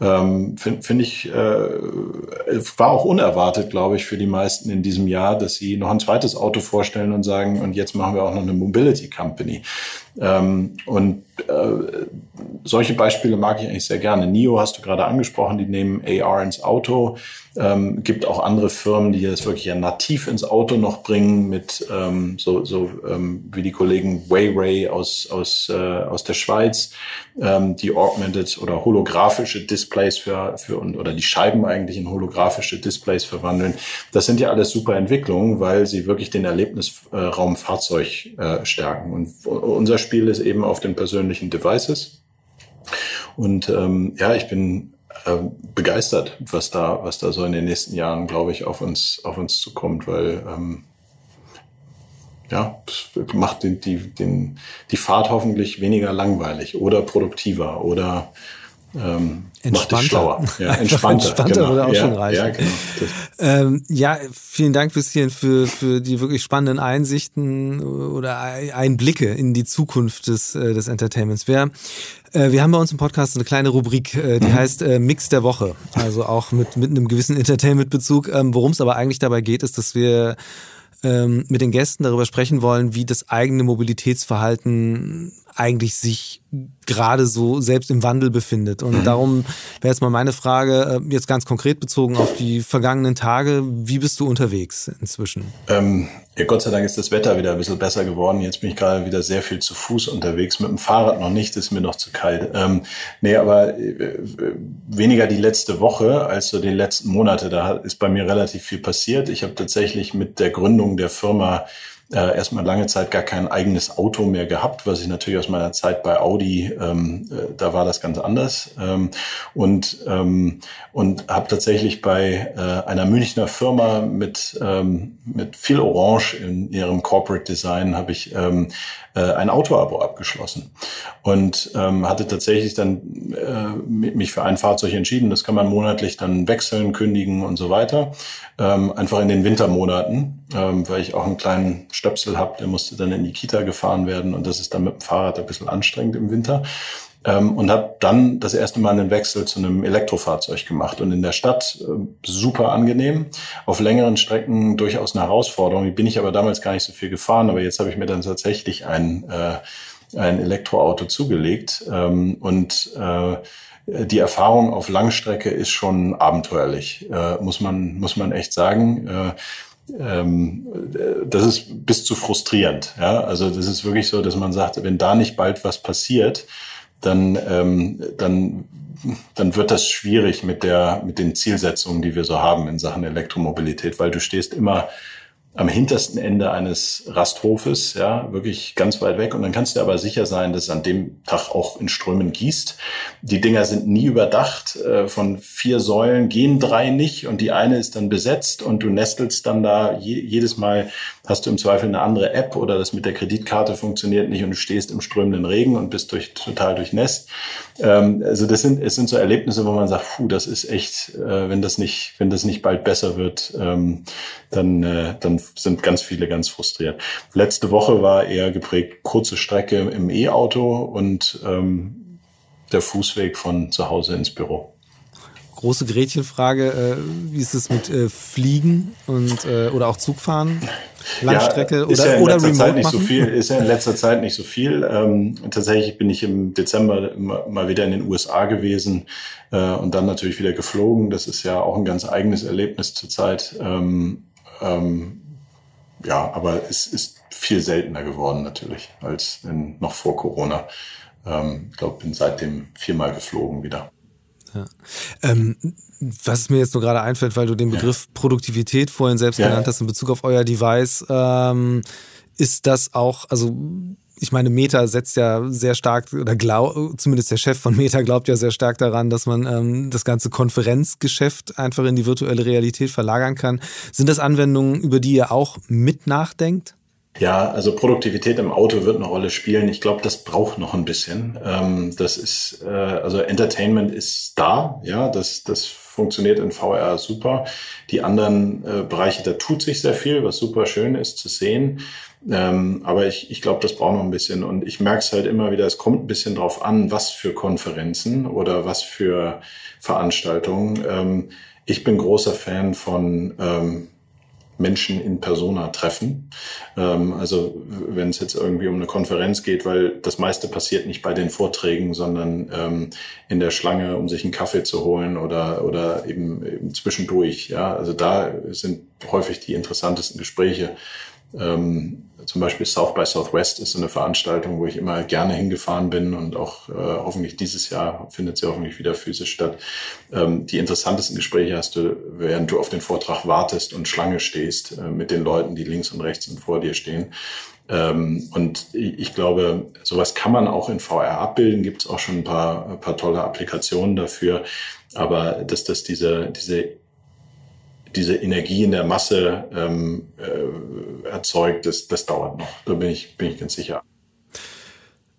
Ähm, Finde find ich, äh, war auch unerwartet, glaube ich, für die meisten in diesem Jahr, dass sie noch ein zweites Auto vorstellen und sagen, und jetzt machen wir auch noch eine Mobility Company. Ähm, und äh, solche Beispiele mag ich eigentlich sehr gerne. NIO hast du gerade angesprochen, die nehmen AR ins Auto. Ähm, gibt auch andere Firmen, die das wirklich ja nativ ins Auto noch bringen, mit ähm, so, so ähm, wie die Kollegen Wayway aus, aus, äh, aus der Schweiz, ähm, die augmented oder holographische Displays für, für oder die Scheiben eigentlich in holographische Displays verwandeln. Das sind ja alles super Entwicklungen, weil sie wirklich den Erlebnisraum Fahrzeug äh, stärken. Und unser Spiel ist eben auf den persönlichen Devices. Und ähm, ja, ich bin äh, begeistert, was da, was da so in den nächsten Jahren, glaube ich, auf uns, auf uns zukommt, weil ähm, ja, macht den, die, den, die Fahrt hoffentlich weniger langweilig oder produktiver oder ähm, entspannter. Macht schlauer. Ja, entspannter, entspannter genau. würde auch ja, schon reichen. Ja, genau. Ähm, ja, vielen Dank bis hierhin für, für die wirklich spannenden Einsichten oder Einblicke in die Zukunft des, äh, des Entertainments. Wer äh, wir haben bei uns im Podcast eine kleine Rubrik, äh, die mhm. heißt Mix der Woche. Also auch mit, mit einem gewissen Entertainment-Bezug. Ähm, Worum es aber eigentlich dabei geht, ist, dass wir ähm, mit den Gästen darüber sprechen wollen, wie das eigene Mobilitätsverhalten eigentlich sich gerade so selbst im Wandel befindet. Und mhm. darum wäre jetzt mal meine Frage, äh, jetzt ganz konkret bezogen auf die vergangenen Tage, wie bist du unterwegs inzwischen? Ähm, ja, Gott sei Dank ist das Wetter wieder ein bisschen besser geworden. Jetzt bin ich gerade wieder sehr viel zu Fuß unterwegs. Mit dem Fahrrad noch nicht, ist mir noch zu kalt. Ähm, nee, aber äh, weniger die letzte Woche als so die letzten Monate. Da ist bei mir relativ viel passiert. Ich habe tatsächlich mit der Gründung der Firma äh, erstmal lange Zeit gar kein eigenes Auto mehr gehabt, was ich natürlich aus meiner Zeit bei Audi, ähm, äh, da war das ganz anders. Ähm, und ähm, und habe tatsächlich bei äh, einer Münchner Firma mit, ähm, mit viel Orange in ihrem Corporate Design habe ich ähm, äh, ein Auto-Abo abgeschlossen und ähm, hatte tatsächlich dann äh, mich für ein Fahrzeug entschieden. Das kann man monatlich dann wechseln, kündigen und so weiter. Ähm, einfach in den Wintermonaten, ähm, weil ich auch einen kleinen Stöpsel habe, der musste dann in die Kita gefahren werden und das ist dann mit dem Fahrrad ein bisschen anstrengend im Winter ähm, und habe dann das erste Mal einen Wechsel zu einem Elektrofahrzeug gemacht und in der Stadt äh, super angenehm, auf längeren Strecken durchaus eine Herausforderung. Bin ich aber damals gar nicht so viel gefahren, aber jetzt habe ich mir dann tatsächlich ein äh, ein Elektroauto zugelegt. Ähm, und äh, die Erfahrung auf Langstrecke ist schon abenteuerlich, äh, muss man muss man echt sagen. Äh, ähm, das ist bis zu frustrierend. Ja? Also das ist wirklich so, dass man sagt, wenn da nicht bald was passiert, dann, ähm, dann, dann wird das schwierig mit der, mit den Zielsetzungen, die wir so haben in Sachen Elektromobilität, weil du stehst immer am hintersten Ende eines Rasthofes, ja, wirklich ganz weit weg. Und dann kannst du aber sicher sein, dass es an dem Tag auch in Strömen gießt. Die Dinger sind nie überdacht. Äh, von vier Säulen gehen drei nicht und die eine ist dann besetzt und du nestelst dann da jedes Mal hast du im Zweifel eine andere App oder das mit der Kreditkarte funktioniert nicht und du stehst im strömenden Regen und bist durch, total durchnässt. Ähm, also das sind, es sind so Erlebnisse, wo man sagt, puh, das ist echt, äh, wenn das nicht, wenn das nicht bald besser wird, ähm, dann, äh, dann sind ganz viele ganz frustriert. Letzte Woche war eher geprägt kurze Strecke im E-Auto und ähm, der Fußweg von zu Hause ins Büro große Gretchenfrage, äh, wie ist es mit äh, Fliegen und äh, oder auch Zugfahren? Langstrecke ja, oder, ja oder Remote Zeit nicht machen? so viel, ist ja in letzter Zeit nicht so viel. Ähm, tatsächlich bin ich im Dezember mal wieder in den USA gewesen äh, und dann natürlich wieder geflogen. Das ist ja auch ein ganz eigenes Erlebnis zurzeit. Ähm, ähm, ja, aber es ist viel seltener geworden natürlich als in, noch vor Corona. Ähm, ich glaube, bin seitdem viermal geflogen wieder. Ja. Ähm, was mir jetzt nur gerade einfällt, weil du den Begriff ja. Produktivität vorhin selbst ja. genannt hast in Bezug auf euer Device, ähm, ist das auch, also ich meine, Meta setzt ja sehr stark, oder glaub, zumindest der Chef von Meta glaubt ja sehr stark daran, dass man ähm, das ganze Konferenzgeschäft einfach in die virtuelle Realität verlagern kann. Sind das Anwendungen, über die ihr auch mit nachdenkt? Ja, also Produktivität im Auto wird eine Rolle spielen. Ich glaube, das braucht noch ein bisschen. Ähm, das ist, äh, also Entertainment ist da, ja, das, das funktioniert in VR super. Die anderen äh, Bereiche, da tut sich sehr viel, was super schön ist zu sehen. Ähm, aber ich, ich glaube, das braucht noch ein bisschen. Und ich merke es halt immer wieder, es kommt ein bisschen drauf an, was für Konferenzen oder was für Veranstaltungen. Ähm, ich bin großer Fan von ähm, Menschen in Persona treffen. Ähm, also wenn es jetzt irgendwie um eine Konferenz geht, weil das meiste passiert nicht bei den Vorträgen, sondern ähm, in der Schlange, um sich einen Kaffee zu holen oder, oder eben, eben zwischendurch. Ja, also da sind häufig die interessantesten Gespräche. Ähm, zum Beispiel South by Southwest ist so eine Veranstaltung, wo ich immer gerne hingefahren bin und auch äh, hoffentlich dieses Jahr findet sie hoffentlich wieder physisch statt. Ähm, die interessantesten Gespräche hast du, während du auf den Vortrag wartest und Schlange stehst äh, mit den Leuten, die links und rechts und vor dir stehen. Ähm, und ich glaube, sowas kann man auch in VR abbilden. Gibt es auch schon ein paar, ein paar tolle Applikationen dafür. Aber dass das diese, diese diese Energie in der Masse ähm, äh, erzeugt, das, das dauert noch. Da bin ich, bin ich ganz sicher.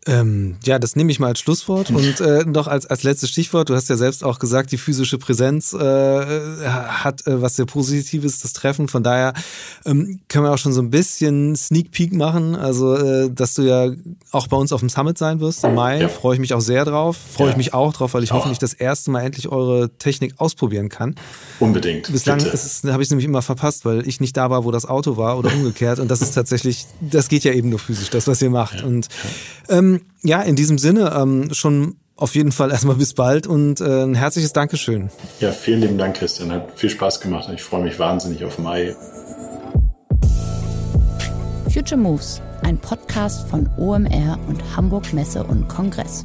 Ähm, ja, das nehme ich mal als Schlusswort und äh, noch als, als letztes Stichwort. Du hast ja selbst auch gesagt, die physische Präsenz äh, hat äh, was sehr Positives, das Treffen. Von daher ähm, können wir auch schon so ein bisschen Sneak Peek machen. Also, äh, dass du ja auch bei uns auf dem Summit sein wirst im Mai. Ja. Freue ich mich auch sehr drauf. Freue ja. ich mich auch drauf, weil ich auch. hoffentlich das erste Mal endlich eure Technik ausprobieren kann. Unbedingt. Bislang habe ich es nämlich immer verpasst, weil ich nicht da war, wo das Auto war oder umgekehrt. Und das ist tatsächlich, das geht ja eben nur physisch, das, was ihr macht. Ja. Und ähm, ja, in diesem Sinne ähm, schon auf jeden Fall erstmal bis bald und äh, ein herzliches Dankeschön. Ja, vielen lieben Dank, Christian. Hat viel Spaß gemacht und ich freue mich wahnsinnig auf Mai. Future Moves, ein Podcast von OMR und Hamburg Messe und Kongress.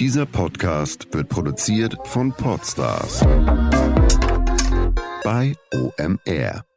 Dieser Podcast wird produziert von Podstars bei OMR.